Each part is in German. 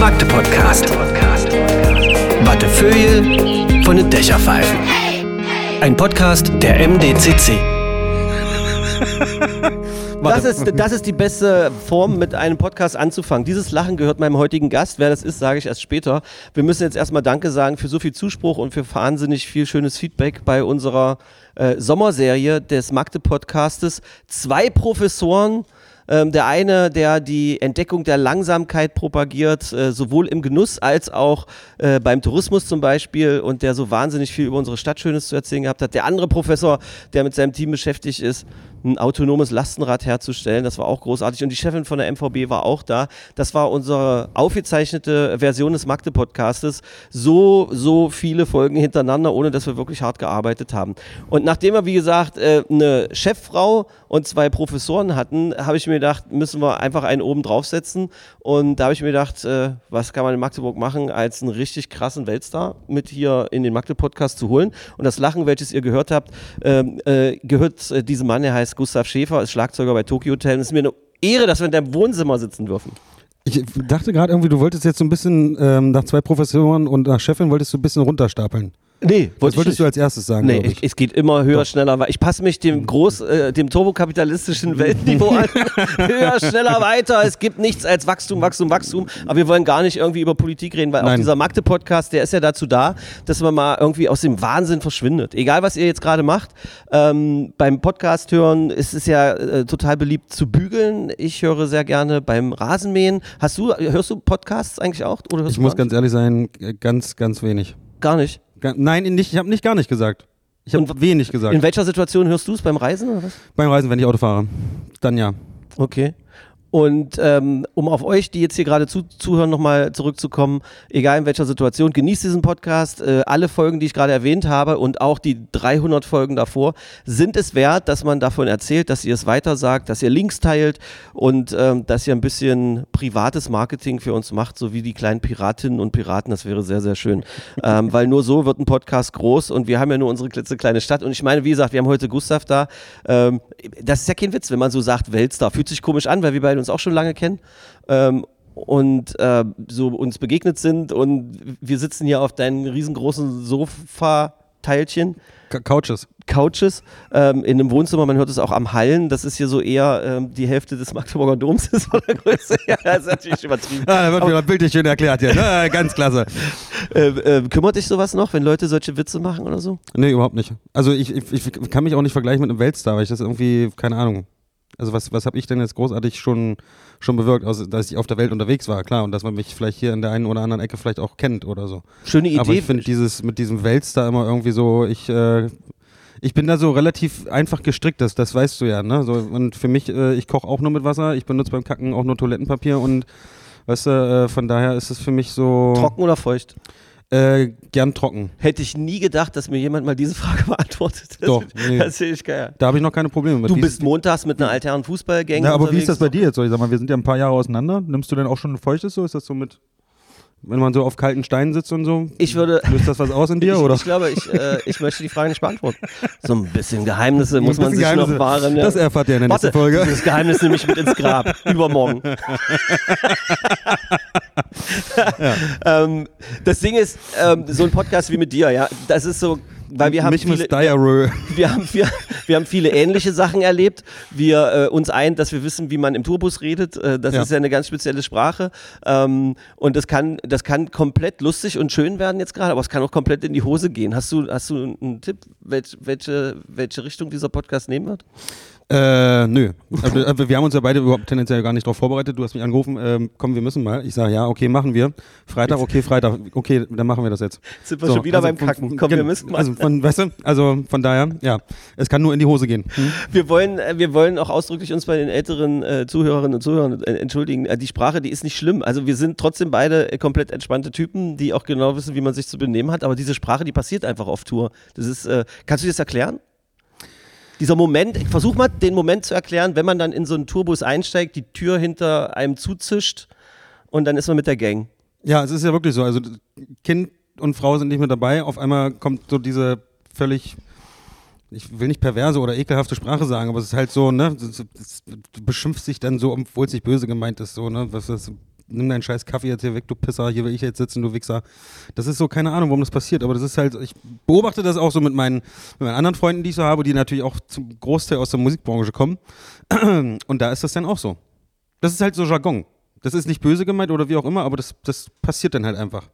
Magde-Podcast. Wattefeuille von den Dächerpfeifen. Ein Podcast der MDCC. Das ist, das ist die beste Form, mit einem Podcast anzufangen. Dieses Lachen gehört meinem heutigen Gast. Wer das ist, sage ich erst später. Wir müssen jetzt erstmal Danke sagen für so viel Zuspruch und für wahnsinnig viel schönes Feedback bei unserer äh, Sommerserie des Magde-Podcastes. Zwei Professoren ähm, der eine, der die Entdeckung der Langsamkeit propagiert, äh, sowohl im Genuss als auch äh, beim Tourismus zum Beispiel und der so wahnsinnig viel über unsere Stadt Schönes zu erzählen gehabt hat. Der andere Professor, der mit seinem Team beschäftigt ist, ein autonomes Lastenrad herzustellen. Das war auch großartig. Und die Chefin von der MVB war auch da. Das war unsere aufgezeichnete Version des Magde-Podcastes. So, so viele Folgen hintereinander, ohne dass wir wirklich hart gearbeitet haben. Und nachdem wir, wie gesagt, äh, eine Cheffrau und zwei Professoren hatten, habe ich mir gedacht, müssen wir einfach einen oben draufsetzen. Und da habe ich mir gedacht, äh, was kann man in Magdeburg machen, als einen richtig krassen Weltstar mit hier in den Magde-Podcast zu holen. Und das Lachen, welches ihr gehört habt, ähm, äh, gehört diesem Mann, der heißt Gustav Schäfer, ist Schlagzeuger bei Tokyo Hotel. Es ist mir eine Ehre, dass wir in deinem Wohnzimmer sitzen dürfen. Ich dachte gerade irgendwie, du wolltest jetzt so ein bisschen ähm, nach zwei Professoren und nach Chefin wolltest du ein bisschen runterstapeln. Nee, Was wolltest du als erstes sagen? Nee, glaub ich, es geht immer höher, schneller weiter. Ich passe mich dem groß, äh, dem turbokapitalistischen Weltniveau an. höher, schneller, weiter. Es gibt nichts als Wachstum, Wachstum, Wachstum. Aber wir wollen gar nicht irgendwie über Politik reden, weil auch Nein. dieser Magde-Podcast, der ist ja dazu da, dass man mal irgendwie aus dem Wahnsinn verschwindet. Egal, was ihr jetzt gerade macht. Ähm, beim Podcast hören ist es ja äh, total beliebt zu bügeln. Ich höre sehr gerne beim Rasenmähen. Hast du, hörst du Podcasts eigentlich auch? Oder Ich muss ganz ehrlich sein, ganz, ganz wenig. gar nicht. Nein, nicht, ich habe nicht gar nicht gesagt. Ich habe wenig gesagt. In welcher Situation hörst du es? Beim Reisen oder was? Beim Reisen, wenn ich Auto fahre. Dann ja. Okay. Und ähm, um auf euch, die jetzt hier gerade zu, zuhören, nochmal zurückzukommen, egal in welcher Situation, genießt diesen Podcast. Äh, alle Folgen, die ich gerade erwähnt habe und auch die 300 Folgen davor, sind es wert, dass man davon erzählt, dass ihr es weitersagt, dass ihr Links teilt und ähm, dass ihr ein bisschen privates Marketing für uns macht, so wie die kleinen Piratinnen und Piraten. Das wäre sehr, sehr schön. ähm, weil nur so wird ein Podcast groß und wir haben ja nur unsere klitzekleine Stadt. Und ich meine, wie gesagt, wir haben heute Gustav da. Ähm, das ist ja kein Witz, wenn man so sagt, Weltstar. Fühlt sich komisch an, weil wir beide uns auch schon lange kennen. Ähm, und äh, so uns begegnet sind und wir sitzen hier auf deinen riesengroßen Sofa-Teilchen, Couches. Couches, ähm, in einem Wohnzimmer, man hört es auch am Hallen, das ist hier so eher ähm, die Hälfte des Magdeburger Doms ist von der Größe. ja, das ist natürlich übertrieben. Ah, da wird wieder bildlich schön erklärt hier. Ah, ganz klasse. Äh, äh, kümmert dich sowas noch, wenn Leute solche Witze machen oder so? Nee, überhaupt nicht. Also ich, ich, ich kann mich auch nicht vergleichen mit einem Weltstar, weil ich das irgendwie, keine Ahnung. Also was, was habe ich denn jetzt großartig schon, schon bewirkt, außer dass ich auf der Welt unterwegs war, klar, und dass man mich vielleicht hier in der einen oder anderen Ecke vielleicht auch kennt oder so. Schöne Idee. Aber ich finde dieses mit diesem Weltstar immer irgendwie so, ich, äh, ich bin da so relativ einfach gestrickt, das, das weißt du ja, ne? So, und für mich, äh, ich koche auch nur mit Wasser, ich benutze beim Kacken auch nur Toilettenpapier und weißt du, äh, von daher ist es für mich so Trocken oder feucht? Äh, gern trocken. Hätte ich nie gedacht, dass mir jemand mal diese Frage beantwortet. Das, Doch, nee. das sehe ich geil. Da habe ich noch keine Probleme mit. Du bist ist- montags mit einer alternen Fußballgang. Ja, aber wie ist das bei dir jetzt? So, ich sag mal, wir sind ja ein paar Jahre auseinander. Nimmst du denn auch schon feuchtes so? Ist das so mit, wenn man so auf kalten Steinen sitzt und so? Ich würde. Löst das was aus in dir, ich, oder? ich glaube, ich, äh, ich möchte die Frage nicht beantworten. So ein bisschen Geheimnisse muss man sich bisschen noch Geheimnisse. wahren. Ja. Das erfahrt ihr in der Warte, nächsten Folge. dieses Geheimnis nehme ich mit ins Grab. Übermorgen. ähm, das Ding ist, ähm, so ein Podcast wie mit dir, ja, das ist so, weil wir haben Mich viele, Diarrhoe. wir haben, wir, wir haben viele ähnliche Sachen erlebt. Wir äh, uns ein, dass wir wissen, wie man im Tourbus redet. Äh, das Ja. ist ja eine ganz spezielle Sprache. Ähm, und das kann, das kann komplett lustig und schön werden jetzt gerade, aber es kann auch komplett in die Hose gehen. Hast du, hast du einen Tipp, welch, welche, welche Richtung dieser Podcast nehmen wird? Äh, nö. Aber, aber wir haben uns ja beide überhaupt tendenziell gar nicht darauf vorbereitet. Du hast mich angerufen, ähm, komm, wir müssen mal. Ich sage, ja, okay, machen wir. Freitag, okay, Freitag, okay, dann machen wir das jetzt. Sind wir schon wieder beim von- Kacken. Komm, wir genau. müssen mal. Also von, weißt du, also von daher, ja, es kann nur in die Hose gehen. Hm? Wir wollen, äh, wir wollen auch ausdrücklich uns bei den älteren äh, Zuhörerinnen und Zuhörern äh, entschuldigen. Äh, die Sprache, die ist nicht schlimm. Also wir sind trotzdem beide äh, komplett entspannte Typen, die auch genau wissen, wie man sich zu benehmen hat. Aber diese Sprache, die passiert einfach auf Tour. Das ist, äh, kannst du dir das erklären? Dieser Moment, ich versuch mal den Moment zu erklären, wenn man dann in so einen Tourbus einsteigt, die Tür hinter einem zuzischt und dann ist man mit der Gang. Ja, es ist ja wirklich so. Also Kind und Frau sind nicht mehr dabei. Auf einmal kommt so diese völlig ich will nicht perverse oder ekelhafte Sprache sagen, aber es ist halt so, ne, du beschimpfst dich dann so, obwohl es nicht böse gemeint ist, so, ne, was das, nimm deinen scheiß Kaffee jetzt hier weg, du Pisser, hier will ich jetzt sitzen, du Wichser. Das ist so, keine Ahnung, warum das passiert, aber das ist halt, ich beobachte das auch so mit meinen, mit meinen anderen Freunden, die ich so habe, die natürlich auch zum Großteil aus der Musikbranche kommen. Und da ist das dann auch so. Das ist halt so Jargon. Das ist nicht böse gemeint oder wie auch immer, aber das, das passiert dann halt einfach.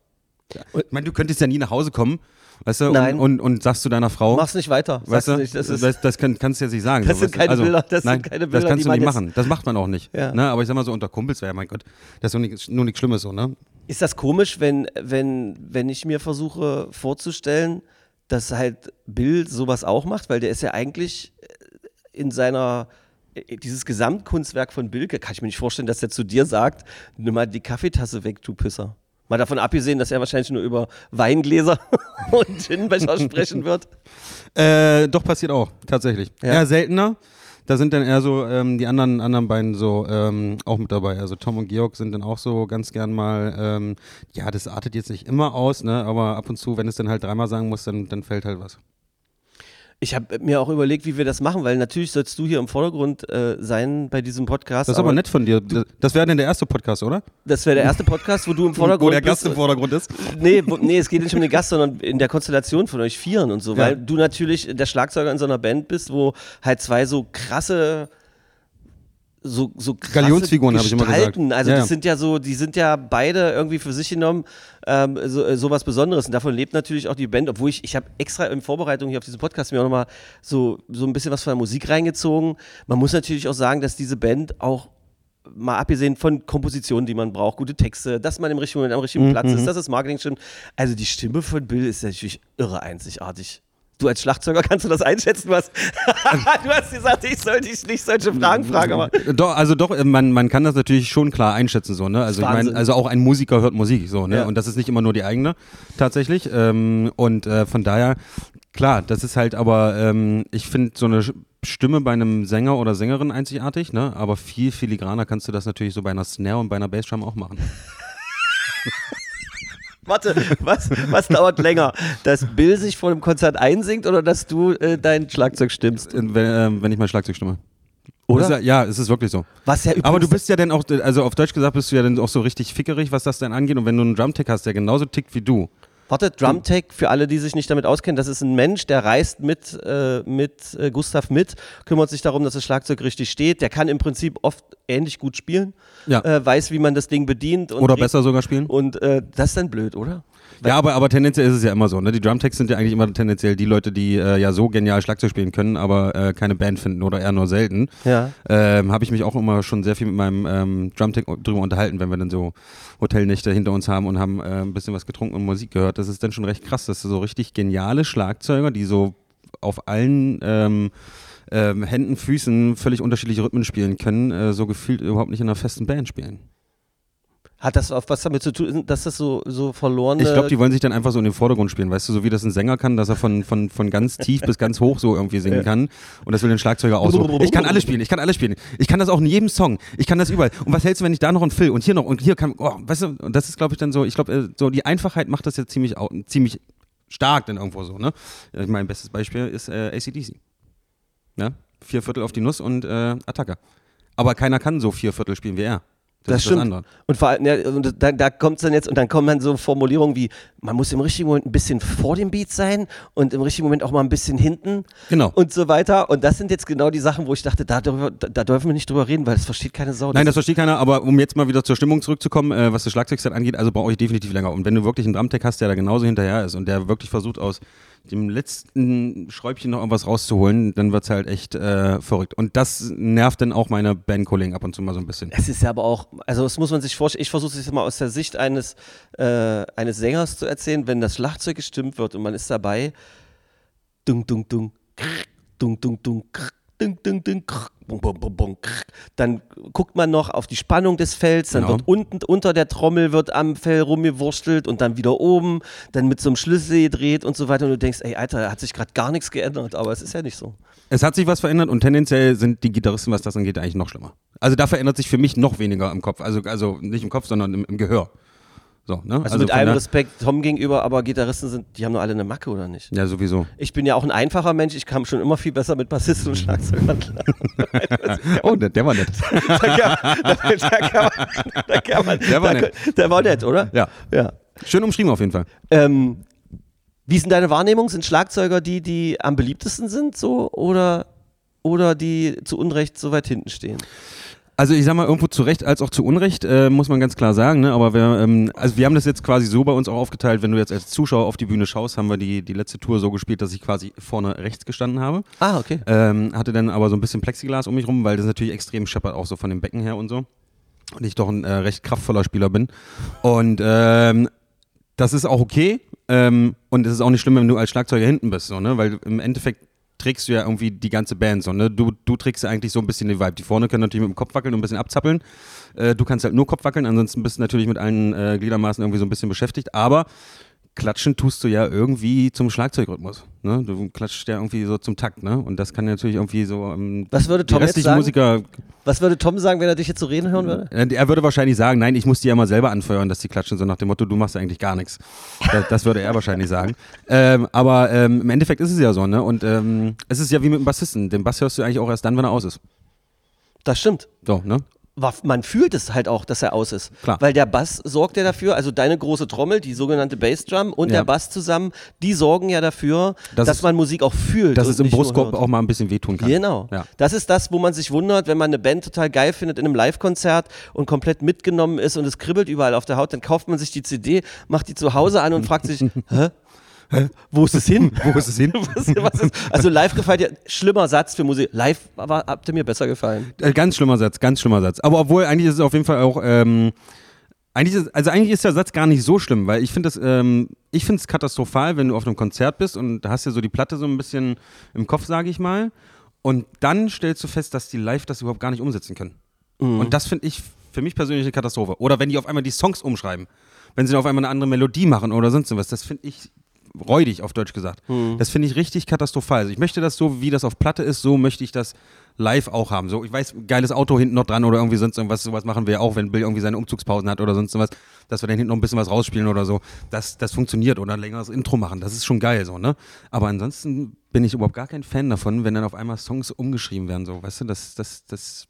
Ich meine, du könntest ja nie nach Hause kommen, weißt du, Nein. und, und, und sagst zu deiner Frau, Mach's nicht weiter. weißt du nicht. Das ist, das, das kann, kannst du jetzt nicht sagen. Das so, sind keine Bilder, das sind nein, keine Bilder, Das kannst du nicht machen. Das macht man auch nicht. Ja. Ne? Aber ich sag mal so, unter Kumpels wäre, mein Gott, das ist nur nichts, nur nichts Schlimmes so, ne? Ist das komisch, wenn, wenn, wenn ich mir versuche vorzustellen, dass halt Bill sowas auch macht, weil der ist ja eigentlich äh, in seiner äh, dieses Gesamtkunstwerk von Bill, kann ich mir nicht vorstellen, dass er zu dir sagt, nimm mal die Kaffeetasse weg, du Pisser. Mal davon abgesehen, dass er wahrscheinlich nur über Weingläser und Gin-Becher sprechen wird. Äh, doch, passiert auch, tatsächlich. Ja. Eher seltener. Da sind dann eher so ähm, die anderen, anderen beiden so ähm, auch mit dabei. Also Tom und Georg sind dann auch so ganz gern mal, ähm, ja, das artet jetzt nicht immer aus, ne? aber ab und zu, wenn es dann halt dreimal sagen muss, dann, dann fällt halt was. Ich habe mir auch überlegt, wie wir das machen, weil natürlich sollst du hier im Vordergrund äh, sein bei diesem Podcast. Das ist aber nett von dir. Das- wäre dann der erste Podcast, oder? Das wäre der erste Podcast, wo du im Vordergrund Wo der Gast bist. im Vordergrund ist. Nee, wo, nee, es geht nicht um den Gast, sondern in der Konstellation von euch Vieren und so, Ja. weil du natürlich der Schlagzeuger in so einer Band bist, wo halt zwei so krasse so, so krasse Galionsfiguren, ich immer gesagt. Also Ja, das sind ja so, die sind ja beide irgendwie für sich genommen ähm, so, äh, sowas Besonderes. Und davon lebt natürlich auch die Band, obwohl ich, ich habe extra in Vorbereitung hier auf diesen Podcast mir auch nochmal so, so ein bisschen was von der Musik reingezogen. Man muss natürlich auch sagen, dass diese Band auch mal abgesehen von Kompositionen, die man braucht, gute Texte, dass man im richtigen am Mhm, richtigen Platz ist, dass das Marketing stimmt. Also die Stimme von Bill ist natürlich irre einzigartig. Du als Schlagzeuger kannst du das einschätzen, was? du hast gesagt, ich soll dich nicht solche Fragen fragen, aber Doch, also doch, äh, man, man kann das natürlich schon klar einschätzen, so, ne? Also ich meine, also auch ein Musiker hört Musik, so, ne? Ja. Und das ist nicht immer nur die eigene, tatsächlich. Ähm, und äh, von daher, klar, das ist halt aber, ähm, ich finde so eine Stimme bei einem Sänger oder Sängerin einzigartig, ne? Aber viel filigraner kannst du das natürlich so bei einer Snare und bei einer Bassdrum auch machen. warte, was, was dauert länger? Dass Bill sich vor dem Konzert einsingt oder dass du äh, dein Schlagzeug stimmst? Äh, wenn, ähm, wenn ich mal Schlagzeug stimme. Oder? Ja, ja, es ist wirklich so. Was ja Aber du bist ja dann auch, also auf Deutsch gesagt, bist du ja dann auch so richtig fickerig, was das denn angeht. Und wenn du einen Drumtech hast, der genauso tickt wie du, Warte, Drumtech, für alle, die sich nicht damit auskennen, das ist ein Mensch, der reist mit, äh, mit äh, Gustav mit, kümmert sich darum, dass das Schlagzeug richtig steht. Der kann im Prinzip oft ähnlich gut spielen, Ja. äh, weiß, wie man das Ding bedient. Und oder besser sogar spielen. Und äh, das ist dann blöd, oder? Ja, aber, aber tendenziell ist es ja immer so. Ne? Die Drumtechs sind ja eigentlich immer tendenziell die Leute, die äh, ja so genial Schlagzeug spielen können, aber äh, keine Band finden oder eher nur selten. Ja. Ähm, Habe ich mich auch immer schon sehr viel mit meinem ähm, Drumtech drüber unterhalten, wenn wir dann so Hotelnächte hinter uns haben und haben äh, ein bisschen was getrunken und Musik gehört. Das ist dann schon recht krass, dass so richtig geniale Schlagzeuger, die so auf allen ähm, ähm, Händen, Füßen völlig unterschiedliche Rhythmen spielen können, äh, so gefühlt überhaupt nicht in einer festen Band spielen. Hat das auch was damit zu tun, dass das so, so verlorene. Ich glaube, die wollen sich dann einfach so in den Vordergrund spielen, weißt du, so wie das ein Sänger kann, dass er von, von, von ganz tief bis ganz hoch so irgendwie singen kann. Und das will ein Schlagzeuger auch so. Ich kann alles spielen, ich kann alles spielen. Ich kann das auch in jedem Song. Ich kann das überall. Und was hältst du, wenn ich da noch einen Phil und hier noch und hier kann, oh, weißt du, und das ist, glaube ich, dann so, ich glaube, äh, so die Einfachheit macht das jetzt ziemlich, ziemlich stark dann irgendwo so, ne? Mein bestes Beispiel ist äh, ACDC. Ja? Vier Viertel auf die Nuss und äh, Attacke. Aber keiner kann so vier Viertel spielen wie er. Das, ist stimmt. Das. Und vor allem, ja, und da, da kommt es dann jetzt, und dann kommen dann so Formulierungen wie, man muss im richtigen Moment ein bisschen vor dem Beat sein und im richtigen Moment auch mal ein bisschen hinten Genau. und so weiter. Und das sind jetzt genau die Sachen, wo ich dachte, da, darüber, da, da dürfen wir nicht drüber reden, weil das versteht keine Sau. Nein, das versteht keiner, aber um jetzt mal wieder zur Stimmung zurückzukommen, äh, was das Schlagzeugset angeht, also brauche ich definitiv länger. Und wenn du wirklich einen Drumtech hast, der da genauso hinterher ist und der wirklich versucht, aus dem letzten Schräubchen noch irgendwas rauszuholen, dann wird es halt echt äh, verrückt. Und das nervt dann auch meine Bandkollegen ab und zu mal so ein bisschen. Es ist ja aber auch, also das muss man sich vorstellen, ich versuche es jetzt mal aus der Sicht eines, äh, eines Sängers zu erzählen, wenn das Schlagzeug gestimmt wird und man ist dabei, dung, dung, dung, krr, dung, dung, dung, krr, dung, dung, dung, krr, bum, bum, bum, bum, dann guckt man noch auf die Spannung des Fells, dann Genau. wird unten unter der Trommel wird am Fell rumgewurstelt und dann wieder oben, dann mit so einem Schlüssel gedreht und so weiter und du denkst, ey Alter, da hat sich gerade gar nichts geändert, aber es ist ja nicht so. Es hat sich was verändert und tendenziell sind die Gitarristen, was das angeht, eigentlich noch schlimmer. Also da verändert sich für mich noch weniger im Kopf. Also, also nicht im Kopf, sondern im, im Gehör. So, ne? Also, mit von allem Respekt Tom gegenüber, aber Gitarristen sind, die haben nur alle eine Macke, oder nicht? Ja, sowieso. Ich bin ja auch ein einfacher Mensch, ich kam schon immer viel besser mit Bassisten und Schlagzeugern klar. Oh, der, der war nett. da kann, da, da kann man, da kann man, Der war da, nett. Der war nett, oder? Ja. ja. Schön umschrieben auf jeden Fall. Ähm, wie ist denn deine Wahrnehmung? Sind Schlagzeuger die, die am beliebtesten sind, so? Oder, oder die zu Unrecht so weit hinten stehen? Also ich sag mal, irgendwo zu Recht als auch zu Unrecht, äh, muss man ganz klar sagen. Ne? Aber wir, ähm, also wir haben das jetzt quasi so bei uns auch aufgeteilt, wenn du jetzt als Zuschauer auf die Bühne schaust, haben wir die, die letzte Tour so gespielt, dass ich quasi vorne rechts gestanden habe. Ah, okay. Ähm, hatte dann aber so ein bisschen Plexiglas um mich rum, weil das natürlich extrem scheppert, auch so von dem Becken her und so. Und ich doch ein äh, recht kraftvoller Spieler bin. Und ähm, das ist auch okay. Ähm, und es ist auch nicht schlimm, wenn du als Schlagzeuger hinten bist, so, ne? Weil im Endeffekt trägst du ja irgendwie die ganze Band so, ne? Du, du trägst ja eigentlich so ein bisschen den Vibe. Die vorne können natürlich mit dem Kopf wackeln und ein bisschen abzappeln. Äh, du kannst halt nur Kopf wackeln, ansonsten bist du natürlich mit allen äh, Gliedermaßen irgendwie so ein bisschen beschäftigt. Aber klatschen tust du ja irgendwie zum Schlagzeugrhythmus. Ne? Du klatschst ja irgendwie so zum Takt, ne? Und das kann natürlich irgendwie so. Ähm, Was würde Tom jetzt sagen? Musiker, Was würde Tom sagen, wenn er dich jetzt so reden hören würde? äh, er würde wahrscheinlich sagen, nein, ich muss die ja mal selber anfeuern, dass die klatschen, so nach dem Motto, du machst ja eigentlich gar nichts. Das, das würde er wahrscheinlich sagen. Ähm, aber ähm, im Endeffekt ist es ja so, ne? Und ähm, es ist ja wie mit dem Bassisten. Den Bass hörst du eigentlich auch erst dann, wenn er aus ist. Das stimmt. So, ne? Man fühlt es halt auch, dass er aus ist. Klar. Weil der Bass sorgt ja dafür, also deine große Trommel, die sogenannte Bassdrum und Ja. der Bass zusammen, die sorgen ja dafür, Das dass ist- man Musik auch fühlt. Dass es im Brustkorb auch mal ein bisschen wehtun kann. Genau. Ja. Das ist das, wo man sich wundert, wenn man eine Band total geil findet in einem Live-Konzert und komplett mitgenommen ist und es kribbelt überall auf der Haut, dann kauft man sich die CD, macht die zu Hause an und fragt sich, hä? Wo ist es hin? Wo ist es hin? Was, was ist? Also live gefällt dir, schlimmer Satz für Musik. Live aber habt ihr mir besser gefallen. Äh, ganz schlimmer Satz, ganz schlimmer Satz. Aber obwohl, eigentlich ist es auf jeden Fall auch, ähm, eigentlich ist, also eigentlich ist der Satz gar nicht so schlimm, weil ich finde es, ähm, ich finde es katastrophal, wenn du auf einem Konzert bist und da hast du so die Platte so ein bisschen im Kopf, sage ich mal, und dann stellst du fest, dass die live das überhaupt gar nicht umsetzen können. Und das finde ich für mich persönlich eine Katastrophe. Oder wenn die auf einmal die Songs umschreiben, wenn sie auf einmal eine andere Melodie machen oder sonst was, das finde ich räudig, auf Deutsch gesagt. Das finde ich richtig katastrophal. Also ich möchte das so, wie das auf Platte ist, so möchte ich das live auch haben. So, ich weiß, geiles Auto hinten noch dran oder irgendwie sonst irgendwas, sowas machen wir auch, wenn Bill irgendwie seine Umzugspausen hat oder sonst was, dass wir dann hinten noch ein bisschen was rausspielen oder so. Das, das funktioniert oder ein längeres Intro machen. Das ist schon geil so, ne? Aber ansonsten bin ich überhaupt gar kein Fan davon, wenn dann auf einmal Songs umgeschrieben werden, so, weißt du, das, das, das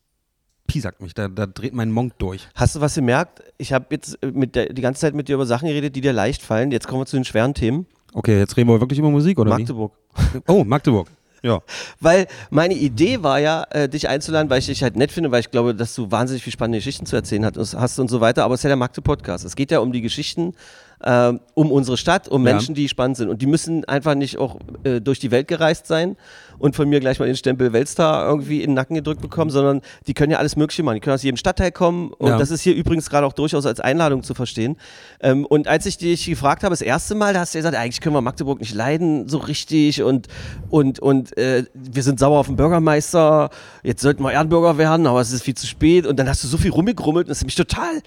piesackt mich, da, da dreht mein Monk durch. Hast du was gemerkt? Ich habe jetzt mit der, die ganze Zeit mit dir über Sachen geredet, die dir leicht fallen. Jetzt kommen wir zu den schweren Themen. Okay, jetzt reden wir wirklich über Musik, oder Magdeburg. wie? Oh, Magdeburg. Ja. Weil meine Idee war ja, äh, dich einzuladen, weil ich dich halt nett finde, weil ich glaube, dass du wahnsinnig viel spannende Geschichten zu erzählen hast und so weiter. Aber es ist ja der Magde-Podcast. Es geht ja um die Geschichten, ähm, um unsere Stadt, um Ja. Menschen, die spannend sind. Und die müssen einfach nicht auch äh, durch die Welt gereist sein und von mir gleich mal den Stempel Weltstar irgendwie in den Nacken gedrückt bekommen, sondern die können ja alles Mögliche machen. Die können aus jedem Stadtteil kommen. Und Ja. das ist hier übrigens gerade auch durchaus als Einladung zu verstehen. Ähm, und als ich dich gefragt habe, das erste Mal, da hast du ja gesagt, eigentlich können wir Magdeburg nicht leiden so richtig und, und, und äh, wir sind sauer auf den Bürgermeister, jetzt sollten wir Ehrenbürger werden, aber es ist viel zu spät. Und dann hast du so viel rumgegrummelt und das hat mich total,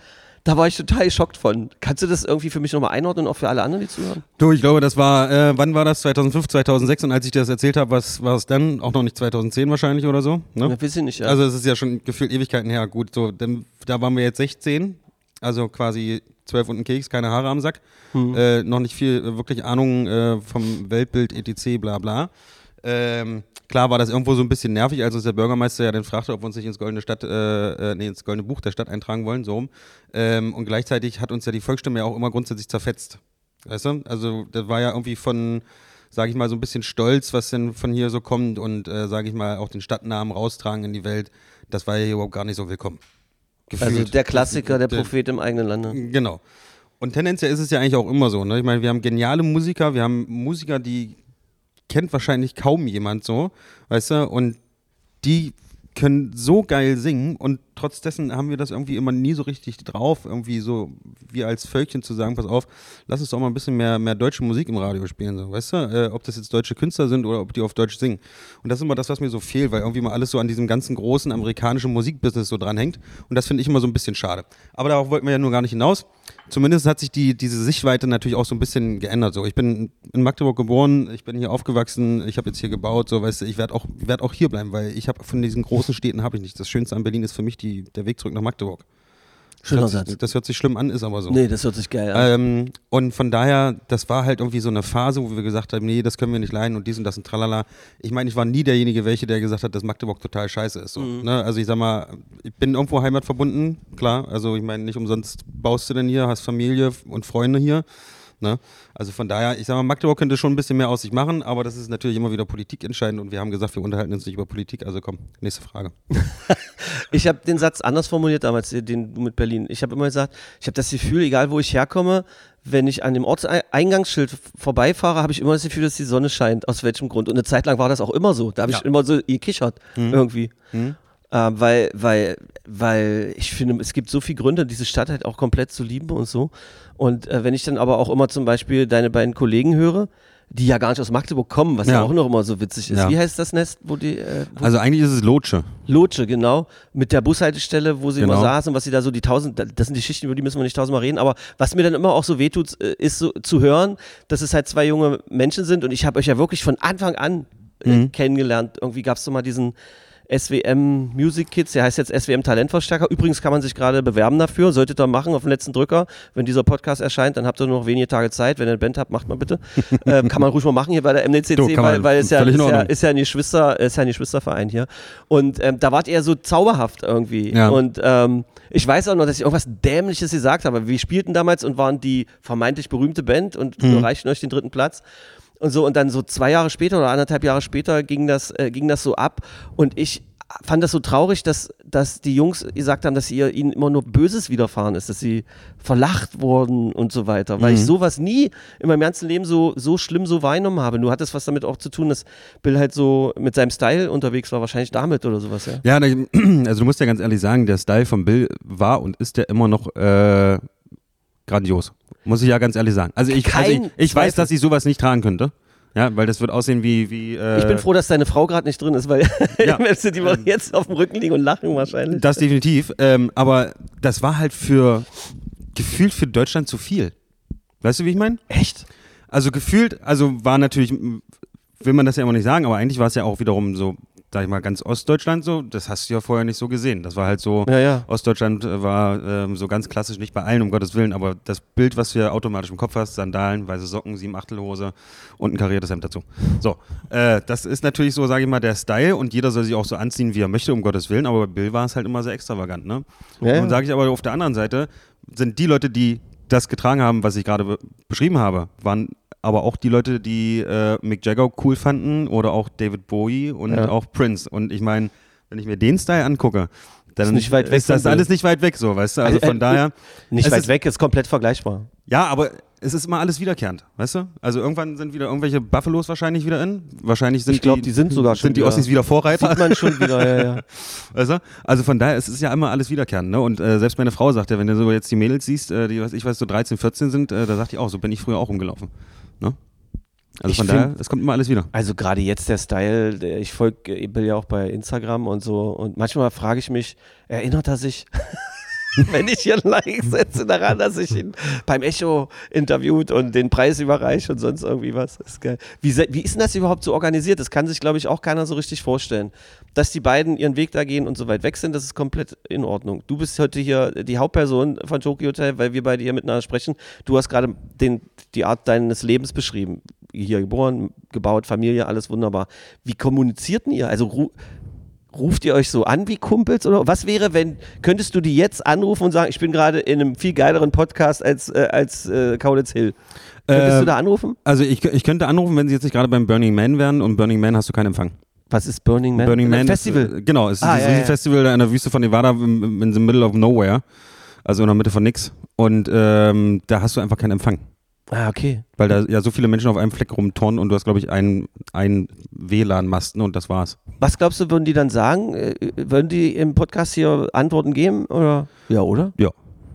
da war ich total geschockt von. Kannst du das irgendwie für mich nochmal einordnen, auch für alle anderen, die zuhören? Du, ich glaube, das war, äh, wann war das? 2005, 2006 und als ich dir das erzählt habe, was war es dann? Auch noch nicht 2010 wahrscheinlich oder so? Ne? Ja, weiß ich nicht, ja. Also es ist ja schon gefühlt Ewigkeiten her. Gut, so, denn, da waren wir jetzt 16, also quasi 12 und ein Keks, keine Haare am Sack. Äh, noch nicht viel äh, wirklich Ahnung äh, vom Weltbild, etc., bla bla. Ähm, klar war das irgendwo so ein bisschen nervig, als uns der Bürgermeister ja dann fragte, ob wir uns nicht ins Goldene Stadt, äh, äh, nee, ins Goldene Buch der Stadt eintragen wollen, so rum. Ähm, und gleichzeitig hat uns ja die Volksstimme ja auch immer grundsätzlich zerfetzt. Weißt du? Also das war ja irgendwie von, sage ich mal, so ein bisschen Stolz, was denn von hier so kommt und, äh, sage ich mal, auch den Stadtnamen raustragen in die Welt. Das war ja hier überhaupt gar nicht so willkommen. also Gefühlt. der Klassiker, der Der- Prophet im eigenen Lande. Genau. Und tendenziell ist es ja eigentlich auch immer so. Ne? Ich meine, wir haben geniale Musiker, wir haben Musiker, die kennt wahrscheinlich kaum jemand so, weißt du, und die können so geil singen und trotz dessen haben wir das irgendwie immer nie so richtig drauf, irgendwie so wir als Völkchen zu sagen, pass auf, lass uns doch mal ein bisschen mehr, mehr deutsche Musik im Radio spielen, so, weißt du, äh, ob das jetzt deutsche Künstler sind oder ob die auf Deutsch singen. Und das ist immer das, was mir so fehlt, weil irgendwie mal alles so an diesem ganzen großen amerikanischen Musikbusiness so dranhängt und das finde ich immer so ein bisschen schade. Aber darauf wollten wir ja nur gar nicht hinaus. Zumindest hat sich die, diese Sichtweite natürlich auch so ein bisschen geändert. So, ich bin in Magdeburg geboren, ich bin hier aufgewachsen, ich habe jetzt hier gebaut, so weißt du, ich werde auch, werd auch hier bleiben, weil ich habe von diesen großen Städten habe ich nichts. Das Schönste an Berlin ist für mich die, der Weg zurück nach Magdeburg. Schöner hört Satz. Sich, das hört sich schlimm an, ist aber so. Nee, das hört sich geil an. Ähm, und von daher, das war halt irgendwie so eine Phase, wo wir gesagt haben, nee, das können wir nicht leiden und dies und das und tralala. Ich meine, ich war nie derjenige, welche, der gesagt hat, dass Magdeburg total scheiße ist. So, Mhm. ne? Also ich sag mal, ich bin irgendwo heimatverbunden, klar. Also ich meine, nicht umsonst baust du denn hier, hast Familie und Freunde hier. Ne? Also von daher, ich sag mal, Magdeburg könnte schon ein bisschen mehr aus sich machen, aber das ist natürlich immer wieder Politik entscheidend und wir haben gesagt, wir unterhalten uns nicht über Politik. Also komm, nächste Frage. Ich habe den Satz anders formuliert damals, den du mit Berlin. Ich habe immer gesagt, ich habe das Gefühl, egal wo ich herkomme, wenn ich an dem Ortseingangsschild vorbeifahre, habe ich immer das Gefühl, dass die Sonne scheint. Aus welchem Grund? Und eine Zeit lang war das auch immer so. Da habe ich Ja. immer so gekichert irgendwie. Mhm. Äh, weil, weil, weil ich finde, es gibt so viele Gründe, diese Stadt halt auch komplett zu lieben und so. Und äh, wenn ich dann aber auch immer zum Beispiel deine beiden Kollegen höre, die ja gar nicht aus Magdeburg kommen, was ja, Ja. auch noch immer so witzig ist. Ja. Wie heißt das Nest, wo die, äh, wo Also eigentlich ist es Lotsche. Lotsche, genau, mit der Bushaltestelle, wo sie immer Genau. saßen und was sie da so die tausend, das sind die Schichten, über die müssen wir nicht tausendmal reden, aber was mir dann immer auch so wehtut, äh, ist so zu hören, dass es halt zwei junge Menschen sind und ich habe euch ja wirklich von Anfang an äh, Mhm. kennengelernt. Irgendwie gab es so mal diesen SWM Music Kids, der heißt jetzt SWM Talentverstärker. Übrigens kann man sich gerade bewerben dafür, solltet ihr machen auf den letzten Drücker. Wenn dieser Podcast erscheint, dann habt ihr nur noch wenige Tage Zeit. Wenn ihr eine Band habt, macht mal bitte. ähm, kann man ruhig mal machen hier bei der MNCC, Du, weil, weil es ja, ist ja, ist ja ein Geschwister, ist ja ein Geschwisterverein hier. Und ähm, da wart ihr so zauberhaft irgendwie. Ja. Und ähm, ich weiß auch noch, dass ich irgendwas Dämliches gesagt habe. Wir spielten damals und waren die vermeintlich berühmte Band und Mhm. erreichten euch den dritten Platz. Und so, und dann so zwei Jahre später oder anderthalb Jahre später ging das, äh, ging das so ab. Und ich fand das so traurig, dass, dass die Jungs gesagt haben, dass ihr ihnen immer nur Böses widerfahren ist, dass sie verlacht wurden und so weiter. Weil ich sowas nie in meinem ganzen Leben so, so schlimm so wahrgenommen habe. Nur hat es was damit auch zu tun, dass Bill halt so mit seinem Style unterwegs war, wahrscheinlich damit oder sowas, ja. Ja, na, also du musst ja ganz ehrlich sagen, der Style von Bill war und ist ja immer noch äh, grandios. Muss ich ja ganz ehrlich sagen. Also ich, also ich, ich weiß, dass ich sowas nicht tragen könnte. Ja, weil das wird aussehen wie. wie äh, Ich bin froh, dass deine Frau gerade nicht drin ist, weil Ja. die wird jetzt auf dem Rücken liegen und lachen wahrscheinlich. Das definitiv. Ähm, aber das war halt für gefühlt für Deutschland zu viel. Weißt du, wie ich meine? Echt? Also gefühlt, also war natürlich, will man das ja immer nicht sagen, aber eigentlich war es ja auch wiederum so, sag ich mal, ganz Ostdeutschland so. Das hast du ja vorher nicht so gesehen. Das war halt so, Ja, ja. Ostdeutschland äh, war ähm, so ganz klassisch, nicht bei allen, um Gottes Willen, aber das Bild, was du automatisch im Kopf hast, Sandalen, weiße Socken, sieben Achtelhose und ein kariertes Hemd dazu. So, äh, das ist natürlich so, sage ich mal, der Style und jeder soll sich auch so anziehen, wie er möchte, um Gottes Willen, aber bei Bill war es halt immer sehr extravagant, ne? Ja, ja. Und sage ich aber auf der anderen Seite, sind die Leute, die das getragen haben, was ich gerade be beschrieben habe, waren aber auch die Leute, die äh, Mick Jagger cool fanden oder auch David Bowie und Ja. auch Prince. Und ich meine, wenn ich mir den Style angucke, dann Ist nicht weit weg ist das alles nicht weit weg so, weißt du? Also Also, äh, von daher, Nicht Es weit ist- weg, ist komplett vergleichbar. ja, aber es ist immer alles wiederkehrend, weißt du? Also irgendwann sind wieder irgendwelche Buffalos wahrscheinlich wieder in. Wahrscheinlich sind Ich glaub, die sind sogar schon sind die. Ossis wieder Vorreiter. Sieht man schon wieder, ja, ja. Weißt du? Also von daher, es ist ja immer alles wiederkehrend. Ne? Und äh, selbst meine Frau sagt ja, wenn du so jetzt die Mädels siehst, äh, die, was ich weiß, so 13, 14 sind, äh, da sagt die auch, so bin ich früher auch rumgelaufen. Ne? Also Ich von daher, es kommt immer alles wieder. Also gerade jetzt der Style, ich folge Bill ja auch bei Instagram und so und manchmal frage ich mich, erinnert er sich, wenn ich hier ein Like setze daran, dass ich ihn beim Echo interviewt und den Preis überreiche und sonst irgendwie was. Das ist geil. Wie, wie ist denn das überhaupt so organisiert? Das kann sich, glaube ich, auch keiner so richtig vorstellen. Dass die beiden ihren Weg da gehen und so weit weg sind, das ist komplett in Ordnung. Du bist heute hier die Hauptperson von Tokyo Hotel, weil wir beide hier miteinander sprechen. Du hast gerade die Art deines Lebens beschrieben. Hier geboren, gebaut, Familie, alles wunderbar. Wie kommunizierten ihr? Also ruft ihr euch so an wie Kumpels oder was wäre, wenn könntest du die jetzt anrufen und sagen, ich bin gerade in einem viel geileren Podcast als äh, als äh, Kaulitz Hill? Könntest Äh, du da anrufen? Also ich, ich könnte anrufen, wenn sie jetzt nicht gerade beim Burning Man wären und Burning Man hast du keinen Empfang. Was ist Burning Man? Burning Ein Man Festival. Ist, äh, genau, es ist Ah, dieses ja, ja. Da in der Wüste von Nevada in, in the middle of nowhere. Also in der Mitte von nix. Und ähm, da hast du einfach keinen Empfang. Ah, okay. Weil da ja so viele Menschen auf einem Fleck rumturnen und du hast, glaube ich, einen, einen WLAN-Masten und das war's. Was glaubst du, würden die dann sagen? Äh, würden die im Podcast hier Antworten geben? Oder? Ja, oder? Ja.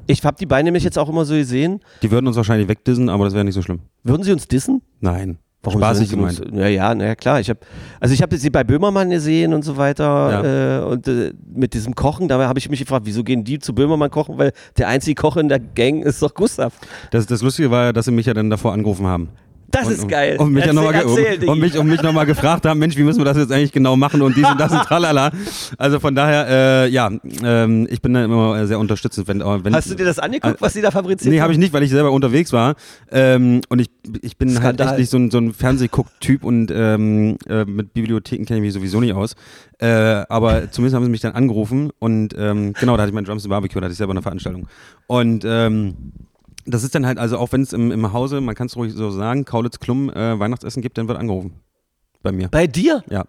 Ich habe die beiden nämlich jetzt auch immer so gesehen. Die würden uns wahrscheinlich wegdissen, aber das wäre nicht so schlimm. Würden sie uns dissen? Nein. Warum sie gemeint. Ja, ja, na ja, klar. Ich habe, also ich habe sie bei Böhmermann gesehen und so weiter äh, und äh, mit diesem Kochen. Dabei habe ich mich gefragt, wieso gehen die zu Böhmermann kochen? Weil der einzige Koch in der Gang ist doch Gustav. Das, das Lustige war ja, dass sie mich ja dann davor angerufen haben. Das und, ist geil. Und mich, Erzähl- noch mal, erzähl, und, mich, und mich nochmal gefragt haben, Mensch, wie müssen wir das jetzt eigentlich genau machen und dies und das und tralala. Also von daher, äh, ja, ähm, ich bin da immer sehr unterstützend. Wenn, wenn Hast du dir das angeguckt, Äh, was die da fabriziert Nee, habe ich nicht, weil ich selber unterwegs war. Ähm, und ich, ich bin halt Skandal. echt nicht so ein, so ein Fernsehguck-Typ und ähm, äh, mit Bibliotheken kenne ich mich sowieso nicht aus. Äh, aber zumindest haben sie mich dann angerufen und ähm, genau, da hatte ich mein Drums and Barbecue, da hatte ich selber eine Veranstaltung. Und ähm, das ist dann halt, also auch wenn es im, im Hause, man kann es ruhig so sagen, Kaulitz-Klum äh, Weihnachtsessen gibt, dann wird angerufen. Bei mir. Bei dir? Ja.